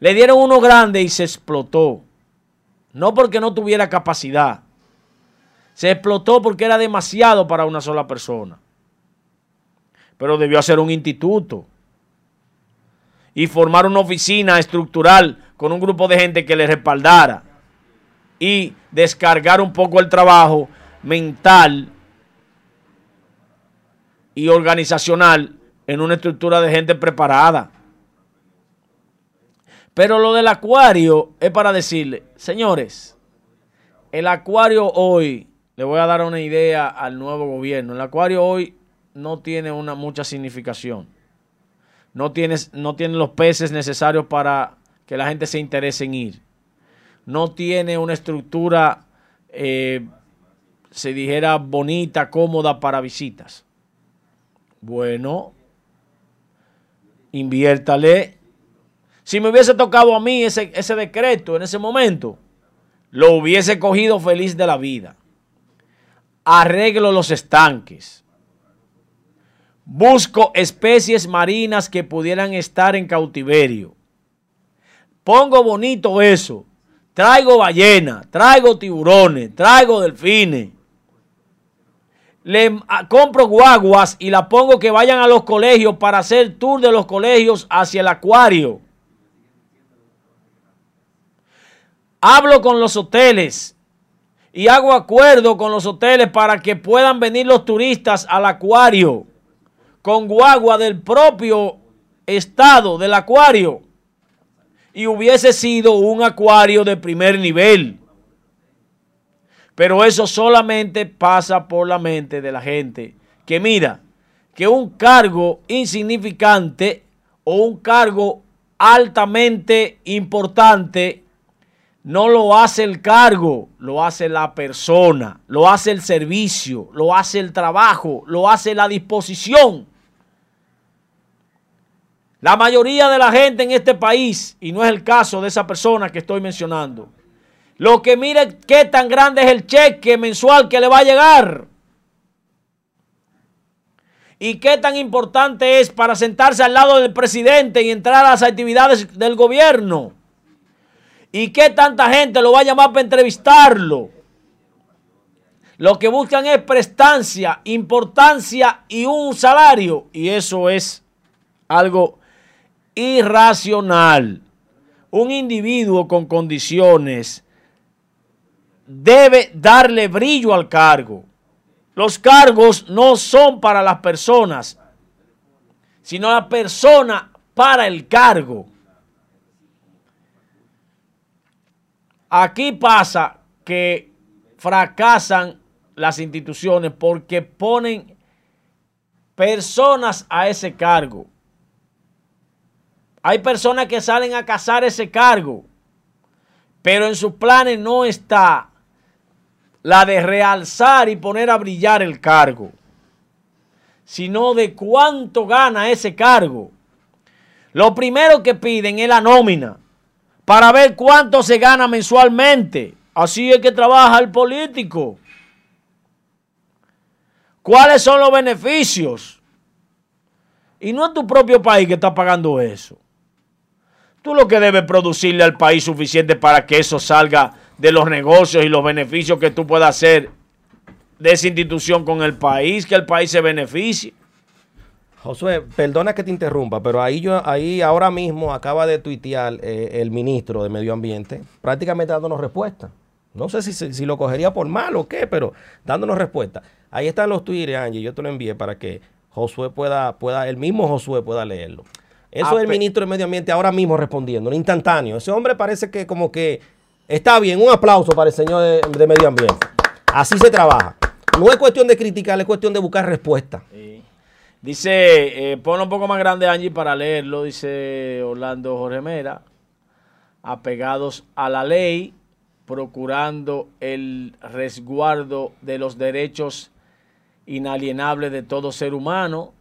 Le dieron uno grande y se explotó. No porque no tuviera capacidad. Se explotó porque era demasiado para una sola persona. Pero debió hacer un instituto y formar una oficina estructural con un grupo de gente que le respaldara y descargar un poco el trabajo mental y organizacional en una estructura de gente preparada. Pero lo del acuario es para decirle, señores, el acuario hoy, le voy a dar una idea al nuevo gobierno, el acuario hoy no tiene una mucha significación. No tiene, no tiene los peces necesarios para que la gente se interese en ir. No tiene una estructura, eh, se dijera, bonita, cómoda para visitas. Bueno, inviértale si me hubiese tocado a mí ese, ese decreto en ese momento, lo hubiese cogido feliz de la vida. Arreglo los estanques. Busco especies marinas que pudieran estar en cautiverio. Pongo bonito eso. Traigo ballena, traigo tiburones, traigo delfines. Le compro guaguas y la pongo que vayan a los colegios para hacer tour de los colegios hacia el acuario. Hablo con los hoteles y hago acuerdo con los hoteles para que puedan venir los turistas al acuario con guagua del propio estado del acuario y hubiese sido un acuario de primer nivel. Pero eso solamente pasa por la mente de la gente que mira que un cargo insignificante o un cargo altamente importante no lo hace el cargo, lo hace la persona, lo hace el servicio, lo hace el trabajo, lo hace la disposición. La mayoría de la gente en este país, y no es el caso de esa persona que estoy mencionando, lo que mire qué tan grande es el cheque mensual que le va a llegar. Y qué tan importante es para sentarse al lado del presidente y entrar a las actividades del gobierno. ¿Y qué tanta gente lo va a llamar para entrevistarlo? Lo que buscan es prestancia, importancia y un salario. Y eso es algo irracional. Un individuo con condiciones debe darle brillo al cargo. Los cargos no son para las personas, sino la persona para el cargo. Aquí pasa que fracasan las instituciones porque ponen personas a ese cargo. Hay personas que salen a cazar ese cargo, pero en sus planes no está la de realzar y poner a brillar el cargo, sino de cuánto gana ese cargo. Lo primero que piden es la nómina para ver cuánto se gana mensualmente. Así es que trabaja el político. ¿Cuáles son los beneficios? Y no es tu propio país que está pagando eso. Tú lo que debes producirle al país suficiente para que eso salga de los negocios y los beneficios que tú puedas hacer de esa institución con el país, que el país se beneficie. Josué, perdona que te interrumpa, pero ahí yo, ahí ahora mismo acaba de tuitear eh, el ministro de Medio Ambiente, prácticamente dándonos respuesta. No sé si, si, lo cogería por mal o qué, pero dándonos respuesta. Ahí están los tweets, Angie, yo te lo envié para que Josué pueda, pueda, el mismo Josué pueda leerlo. Eso es el ministro de Medio Ambiente ahora mismo respondiendo, instantáneo. Ese hombre parece que como que está bien. Un aplauso para el señor de, Medio Ambiente. Así se trabaja. No es cuestión de criticar, es cuestión de buscar respuesta. Dice, eh, ponlo un poco más grande, Angie, para leerlo. Dice Orlando Jorge Mera. Apegados a la ley, procurando el resguardo de los derechos inalienables de todo ser humano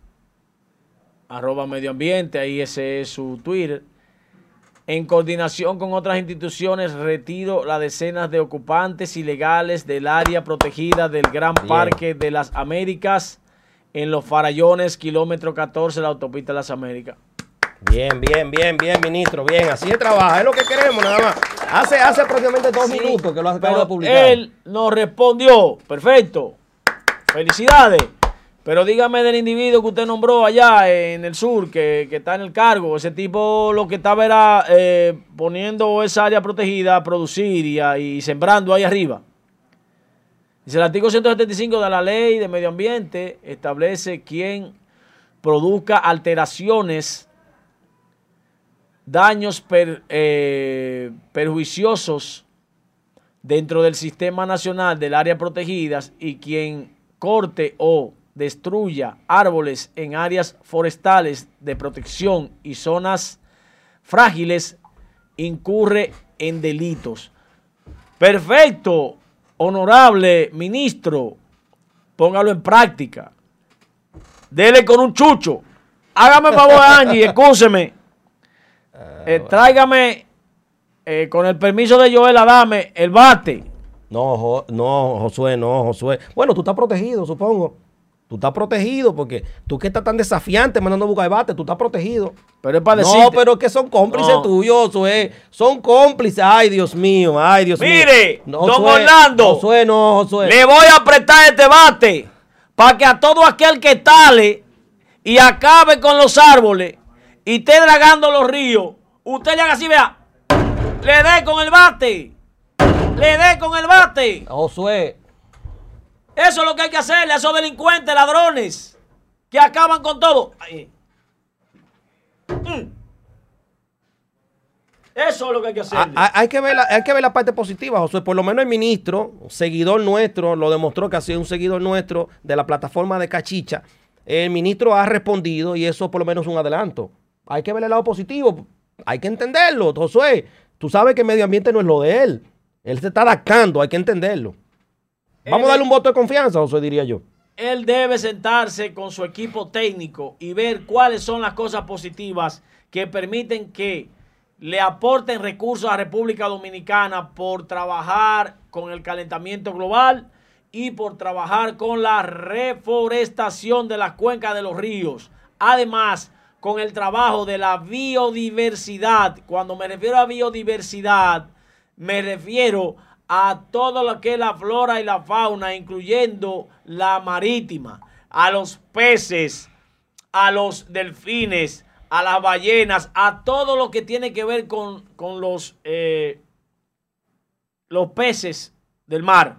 arroba medio ambiente, ahí ese es su Twitter. En coordinación con otras instituciones, retiro las decenas de ocupantes ilegales del área protegida del Gran Parque de las Américas en los Farallones, kilómetro 14, la autopista de las Américas. Bien, bien, bien, bien, ministro, bien, así se trabaja, es lo que queremos nada más. Hace, hace aproximadamente dos minutos que lo acabo de publicar. Él nos respondió, perfecto, felicidades. Pero dígame del individuo que usted nombró allá en el sur, que, está en el cargo. Ese tipo lo que estaba era eh, poniendo esa área protegida a producir y, sembrando ahí arriba. Dice el artículo 175 de la ley de medio ambiente establece quien produzca alteraciones, daños eh, perjuiciosos dentro del sistema nacional del área protegidas y quien corte o destruya árboles en áreas forestales de protección y zonas frágiles, incurre en delitos. Perfecto, honorable ministro, póngalo en práctica. Dele con un chucho. Hágame favor, Angie, escúcheme. Eh, tráigame, eh, con el permiso de Joel Adame, el bate. No, no, Josué, no, Josué. Bueno, tú estás protegido, supongo. Tú estás protegido porque tú que estás tan desafiante mandando a buscar debate, tú estás protegido. Pero es para No, pero que son cómplices tuyos, Josué. Son cómplices. Ay, Dios mío, ay, Dios mío. Mire, don Orlando. Josué, no, Josué. Le voy a apretar este bate para que a todo aquel que tale y acabe con los árboles y esté dragando los ríos, usted le haga así, vea. Le dé con el bate. Le dé con el bate. Josué, eso es lo que hay que hacerle a esos delincuentes, ladrones, que acaban con todo. Mm. Eso es lo que hay que hacer. Ah, hay, que ver la, hay que ver la parte positiva, José. Por lo menos el ministro, seguidor nuestro, lo demostró que ha sido un seguidor nuestro de la plataforma de Cachicha. El ministro ha respondido y eso por lo menos es un adelanto. Hay que ver el lado positivo. Hay que entenderlo, Josué. Tú sabes que el medio ambiente no es lo de él. Él se está adaptando, hay que entenderlo. Vamos a darle un voto de confianza, José, diría yo. Él debe sentarse con su equipo técnico y ver cuáles son las cosas positivas que permiten que le aporten recursos a República Dominicana por trabajar con el calentamiento global y por trabajar con la reforestación de las cuencas de los ríos. Además, con el trabajo de la biodiversidad. Cuando me refiero a biodiversidad, me refiero a todo lo que es la flora y la fauna, incluyendo la marítima, a los peces, a los delfines, a las ballenas, a todo lo que tiene que ver con, con los, eh, los peces del mar.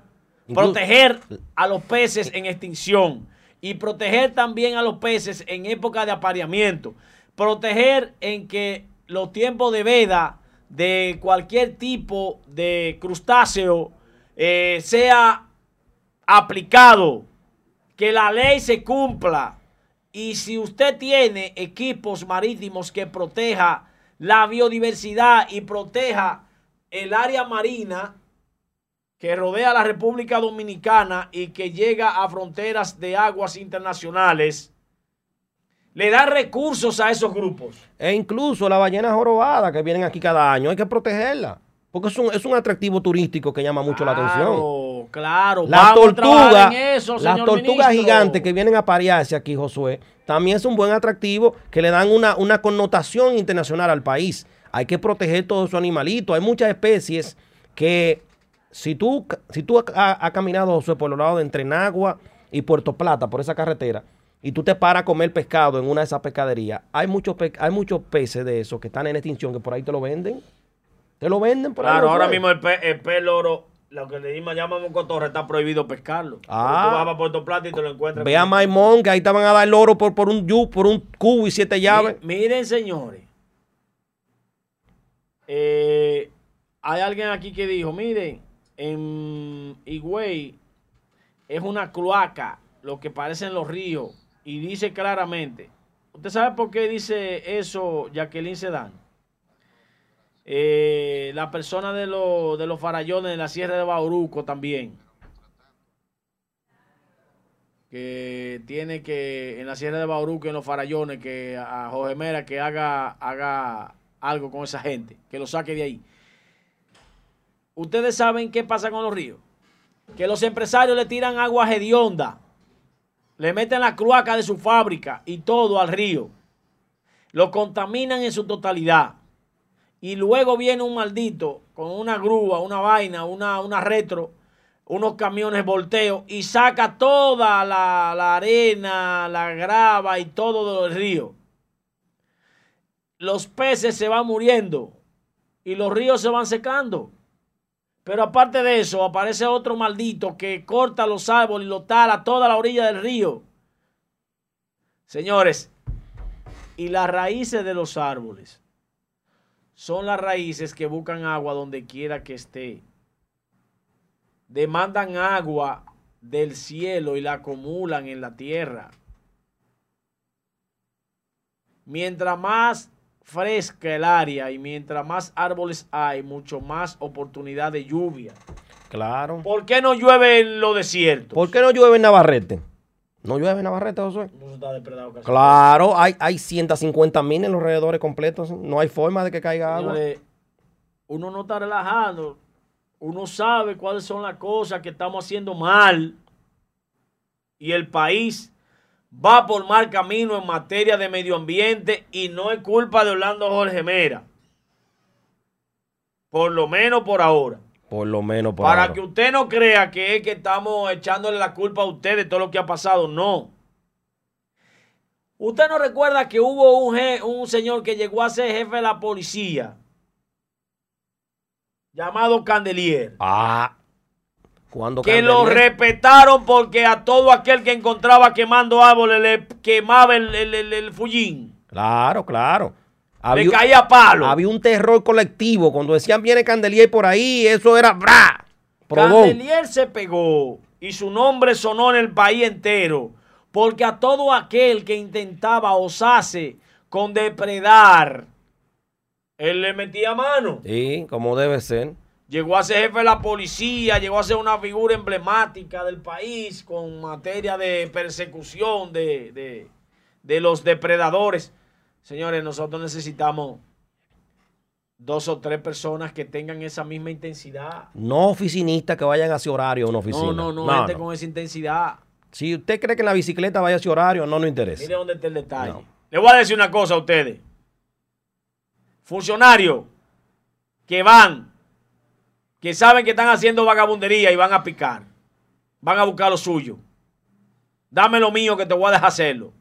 Proteger a los peces en extinción y proteger también a los peces en época de apareamiento. Proteger en que los tiempos de veda de cualquier tipo de crustáceo eh, sea aplicado, que la ley se cumpla. Y si usted tiene equipos marítimos que proteja la biodiversidad y proteja el área marina que rodea la República Dominicana y que llega a fronteras de aguas internacionales, le da recursos a esos grupos. E incluso la ballena jorobada que vienen aquí cada año, hay que protegerla. Porque es un, es un atractivo turístico que llama mucho la atención. Claro, claro. Las tortugas, eso, las tortugas ministro. gigantes que vienen a parearse aquí, Josué, también es un buen atractivo que le dan una, una connotación internacional al país. Hay que proteger todos esos animalitos. Hay muchas especies que, si tú, si tú has has caminado, Josué, por los lados de Entrenagua y Puerto Plata, por esa carretera, y tú te paras a comer pescado en una de esas pescaderías, hay muchos, pe- hay muchos peces de esos que están en extinción que por ahí te lo venden. Te lo venden por ahí. Claro, ahora mismo el pez, el pez loro, lo que le llamamos cotorra, está prohibido pescarlo. Ah. Pero tú vas a Puerto Plata y te lo encuentras. Ve a Maimón, que ahí te van a dar el oro por, por un yu, por un cubo y siete llaves. Mi- Miren, señores. Eh, hay alguien aquí que dijo, miren, en Higüey es una cloaca, lo que parecen los ríos, y dice claramente, ¿usted sabe por qué dice eso Jacqueline Sedán? Eh, la persona de, los de los farallones de la Sierra de Bauruco también. Que tiene que, en la Sierra de Bauruco, en los farallones, que a Jorge Mera que haga, haga algo con esa gente, que lo saque de ahí. Ustedes saben qué pasa con los ríos. Que los empresarios le tiran agua hedionda, le meten la cloaca de su fábrica y todo al río. Lo contaminan en su totalidad y luego viene un maldito con una grúa, una vaina, una, una retro, unos camiones volteo y saca toda la, la arena, la grava y todo del río. Los peces se van muriendo y los ríos se van secando. Pero aparte de eso, aparece otro maldito que corta los árboles y lo tala toda la orilla del río. Señores, y las raíces de los árboles son las raíces que buscan agua donde quiera que esté. Demandan agua del cielo y la acumulan en la tierra. Mientras más fresca el área y mientras más árboles hay, mucho más oportunidad de lluvia. Claro. ¿Por qué no llueve en los desiertos? ¿Por qué no llueve en Navarrete? ¿No llueve en Navarrete, Josué? No se está depredado casi. Claro, hay, hay 150 mil en los alrededores completos. No hay forma de que caiga agua. Señores, uno no está relajando. Uno sabe cuáles son las cosas que estamos haciendo mal. Y el país va por mal camino en materia de medio ambiente y no es culpa de Orlando Jorge Mera. Por lo menos por ahora. Por lo menos por Para ahora. que usted no crea que es que estamos echándole la culpa a usted de todo lo que ha pasado. No. Usted no recuerda que hubo un, un señor que llegó a ser jefe de la policía llamado Candelier. Ah. Cuando Que lo respetaron porque a todo aquel que encontraba quemando árboles le quemaba el, el, el- el fullín. Claro, claro. Le caía palo. había un terror colectivo. Cuando decían viene Candelier por ahí, eso era ¡bra! Candelier se pegó y su nombre sonó en el país entero porque a todo aquel que intentaba osarse con depredar, él le metía mano. Sí, como debe ser. Llegó a ser jefe de la policía, llegó a ser una figura emblemática del país con materia de persecución de, de- de los depredadores. Señores, nosotros necesitamos dos o tres personas que tengan esa misma intensidad. No oficinistas que vayan hacia horario a una oficina. No, no, no, gente con esa intensidad. Si usted cree que la bicicleta vaya hacia horario, no nos interesa. Mire dónde está el detalle. No. Le voy a decir una cosa a ustedes. Funcionarios que van, que saben que están haciendo vagabundería y van a picar, van a buscar lo suyo. Dame lo mío que te voy a dejar hacerlo.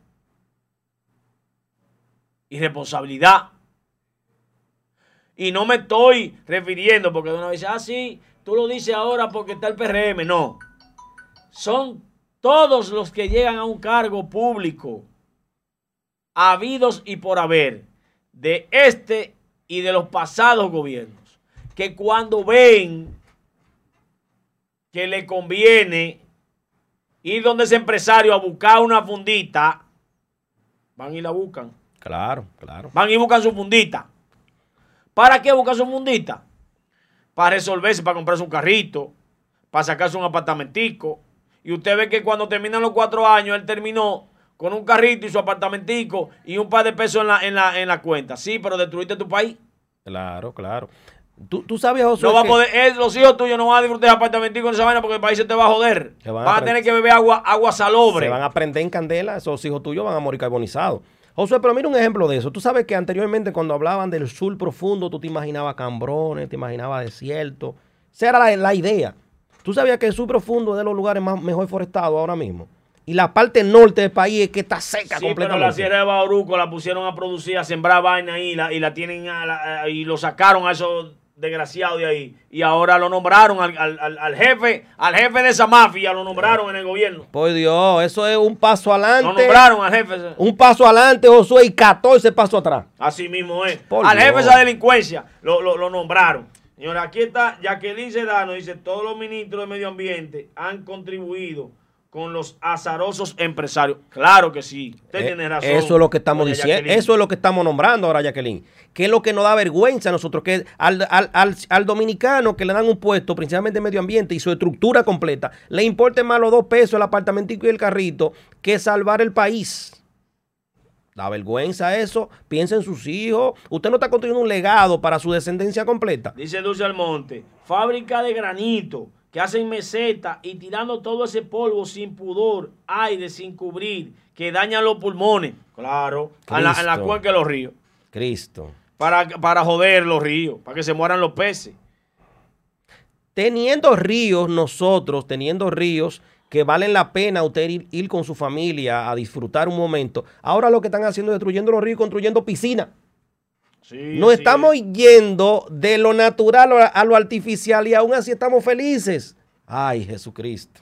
irresponsabilidad. Y no me estoy refiriendo porque uno dice, ah, sí, tú lo dices ahora porque está el PRM. No. Son todos los que llegan a un cargo público, habidos y por haber, de este y de los pasados gobiernos, que cuando ven que le conviene ir donde ese empresario a buscar una fundita, van y la buscan. Claro, claro. Van y buscan su fundita. ¿Para qué buscan su fundita? Para resolverse, para comprarse un carrito, para sacarse un apartamentico. Y usted ve que cuando terminan los cuatro años, él terminó con un carrito y su apartamentico y un par de pesos en la, en la, en la cuenta. Sí, pero destruiste tu país. Claro, claro. Tú, tú sabes, José. No va a que- poder, él, los hijos tuyos no van a disfrutar de apartamentico en esa vaina porque el país se te va a joder. Van Van, a tener que beber agua, agua salobre. Se van a prender en candela, esos hijos tuyos van a morir carbonizados. Josué, pero mira un ejemplo de eso. Tú sabes que anteriormente cuando hablaban del sur profundo, tú te imaginabas cambrones, te imaginabas desierto. Esa era la, la idea. Tú sabías que el sur profundo es de los lugares más mejor forestados ahora mismo. Y la parte norte del país es que está seca Sí, pero completamente. la Sierra de Bauruco la pusieron a producir, a sembrar vaina ahí la- y la tienen a la- a- y lo sacaron a esos desgraciados de ahí. Y ahora lo nombraron al, al- al- jefe, al jefe de esa mafia, lo nombraron en el gobierno. Por Dios, eso es un paso adelante. Lo nombraron al jefe. Un paso adelante, Josué, y 14 pasos atrás. Así mismo es. Por Al jefe de esa delincuencia lo, lo- lo nombraron. Señora, aquí está Jacqueline Sedano, dice, todos los ministros de medio ambiente han contribuido con los azarosos empresarios. Claro que sí. Usted Eh, tiene razón. Eso es lo que estamos diciendo. Jacqueline. Eso es lo que estamos nombrando ahora, Jacqueline. Que es lo que nos da vergüenza a nosotros, que al, al- al- al dominicano que le dan un puesto, principalmente en medio ambiente y su estructura completa, le importe más los dos pesos el apartamentico y el carrito que salvar el país. Da vergüenza eso. Piensa en sus hijos. Usted no está construyendo un legado para su descendencia completa. Dice Dulce Almonte, fábrica de granito que hacen meseta y tirando todo ese polvo sin pudor, aire sin cubrir, que dañan los pulmones. Claro, en la, en la cuenca de los ríos. Cristo. Para, para joder los ríos, para que se mueran los peces. teniendo ríos nosotros, teniendo ríos que valen la pena usted ir, ir con su familia a disfrutar un momento, ahora lo que están haciendo es destruyendo los ríos y construyendo piscinas. Sí, sí. estamos yendo de lo natural a, lo artificial y aún así estamos felices. Ay, Jesucristo.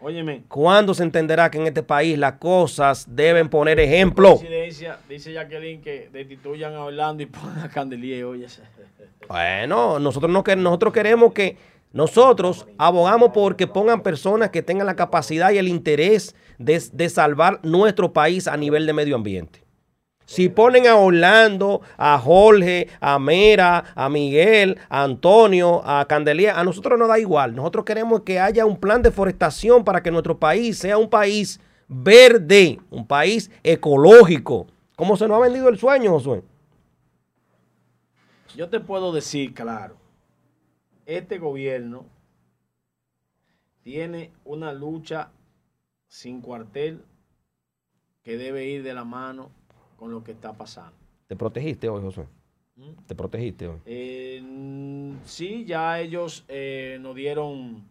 Óyeme. ¿Cuándo se entenderá que en este país las cosas deben poner ejemplo? Dice Jacqueline que destituyan a Orlando y pongan a Candelier, oye. Bueno, nosotros, no, nosotros queremos que nosotros abogamos porque pongan personas que tengan la capacidad y el interés de, de salvar nuestro país a nivel de medio ambiente. Si ponen a Orlando, a Jorge, a Mera, a Miguel, a Antonio, a Candelía, a nosotros nos da igual. Nosotros queremos que haya un plan de forestación para que nuestro país sea un país verde, un país ecológico. ¿Cómo se nos ha vendido el sueño, Josué? Yo te puedo decir, claro, este gobierno tiene una lucha sin cuartel que debe ir de la mano con lo que está pasando. ¿Te protegiste hoy, Josué? ¿Mm? ¿Te protegiste hoy? Eh, sí, ya ellos eh, nos dieron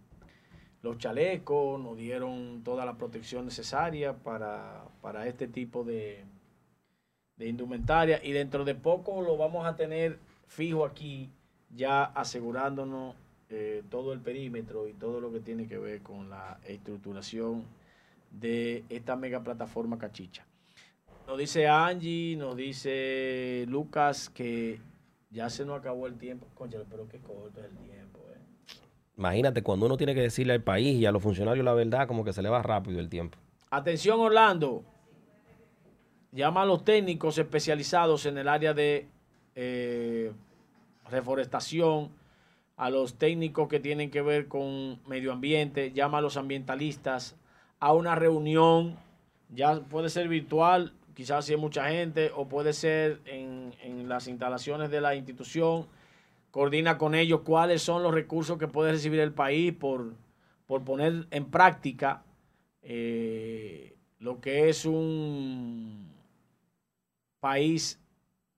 los chalecos, nos dieron toda la protección necesaria para, para este tipo de, de indumentaria y dentro de poco lo vamos a tener fijo aquí, ya asegurándonos eh, todo el perímetro y todo lo que tiene que ver con la estructuración de esta mega plataforma Cachicha. Nos dice Angie, nos dice Lucas que ya se nos acabó el tiempo. Conchale, pero qué corto es el tiempo, eh. Imagínate, cuando uno tiene que decirle al país y a los funcionarios la verdad, como que se le va rápido el tiempo. Atención, Orlando. Llama a los técnicos especializados en el área de eh, reforestación, a los técnicos que tienen que ver con medio ambiente, llama a los ambientalistas a una reunión, ya puede ser virtual, quizás si hay mucha gente, o puede ser en, en las instalaciones de la institución, coordina con ellos cuáles son los recursos que puede recibir el país por, por poner en práctica eh, lo que es un país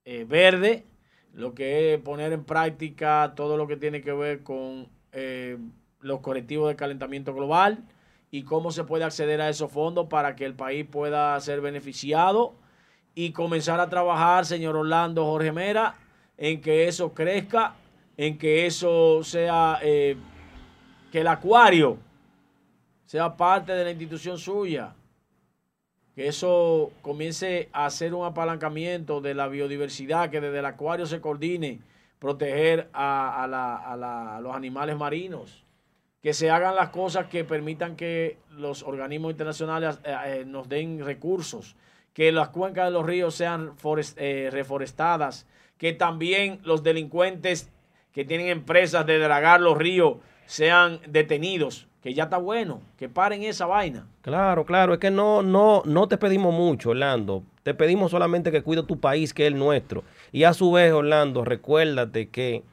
eh, verde, lo que es poner en práctica todo lo que tiene que ver con eh, los colectivos de calentamiento global y cómo se puede acceder a esos fondos para que el país pueda ser beneficiado y comenzar a trabajar, señor Orlando Jorge Mera, en que eso crezca, en que eso sea, eh, que el acuario sea parte de la institución suya, que eso comience a hacer un apalancamiento de la biodiversidad, que desde el acuario se coordine proteger a, la- a la- a los animales marinos, que se hagan las cosas que permitan que los organismos internacionales eh, eh, nos den recursos, que las cuencas de los ríos sean eh, reforestadas, que también los delincuentes que tienen empresas de dragar los ríos sean detenidos, que ya está bueno, que paren esa vaina. Claro, claro, es que no, no, no te pedimos mucho, Orlando. Te pedimos solamente que cuide tu país, que es el nuestro. Y a su vez, Orlando, recuérdate que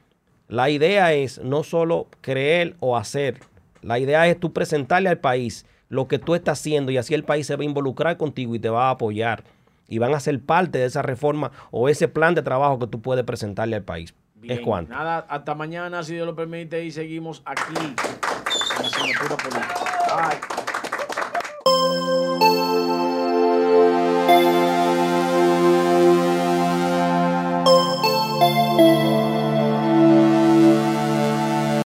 la idea es no solo creer o hacer, la idea es tú presentarle al país lo que tú estás haciendo y así el país se va a involucrar contigo y te va a apoyar y van a ser parte de esa reforma o ese plan de trabajo que tú puedes presentarle al país. Es cuanto. Nada, hasta mañana, si Dios lo permite, y seguimos aquí en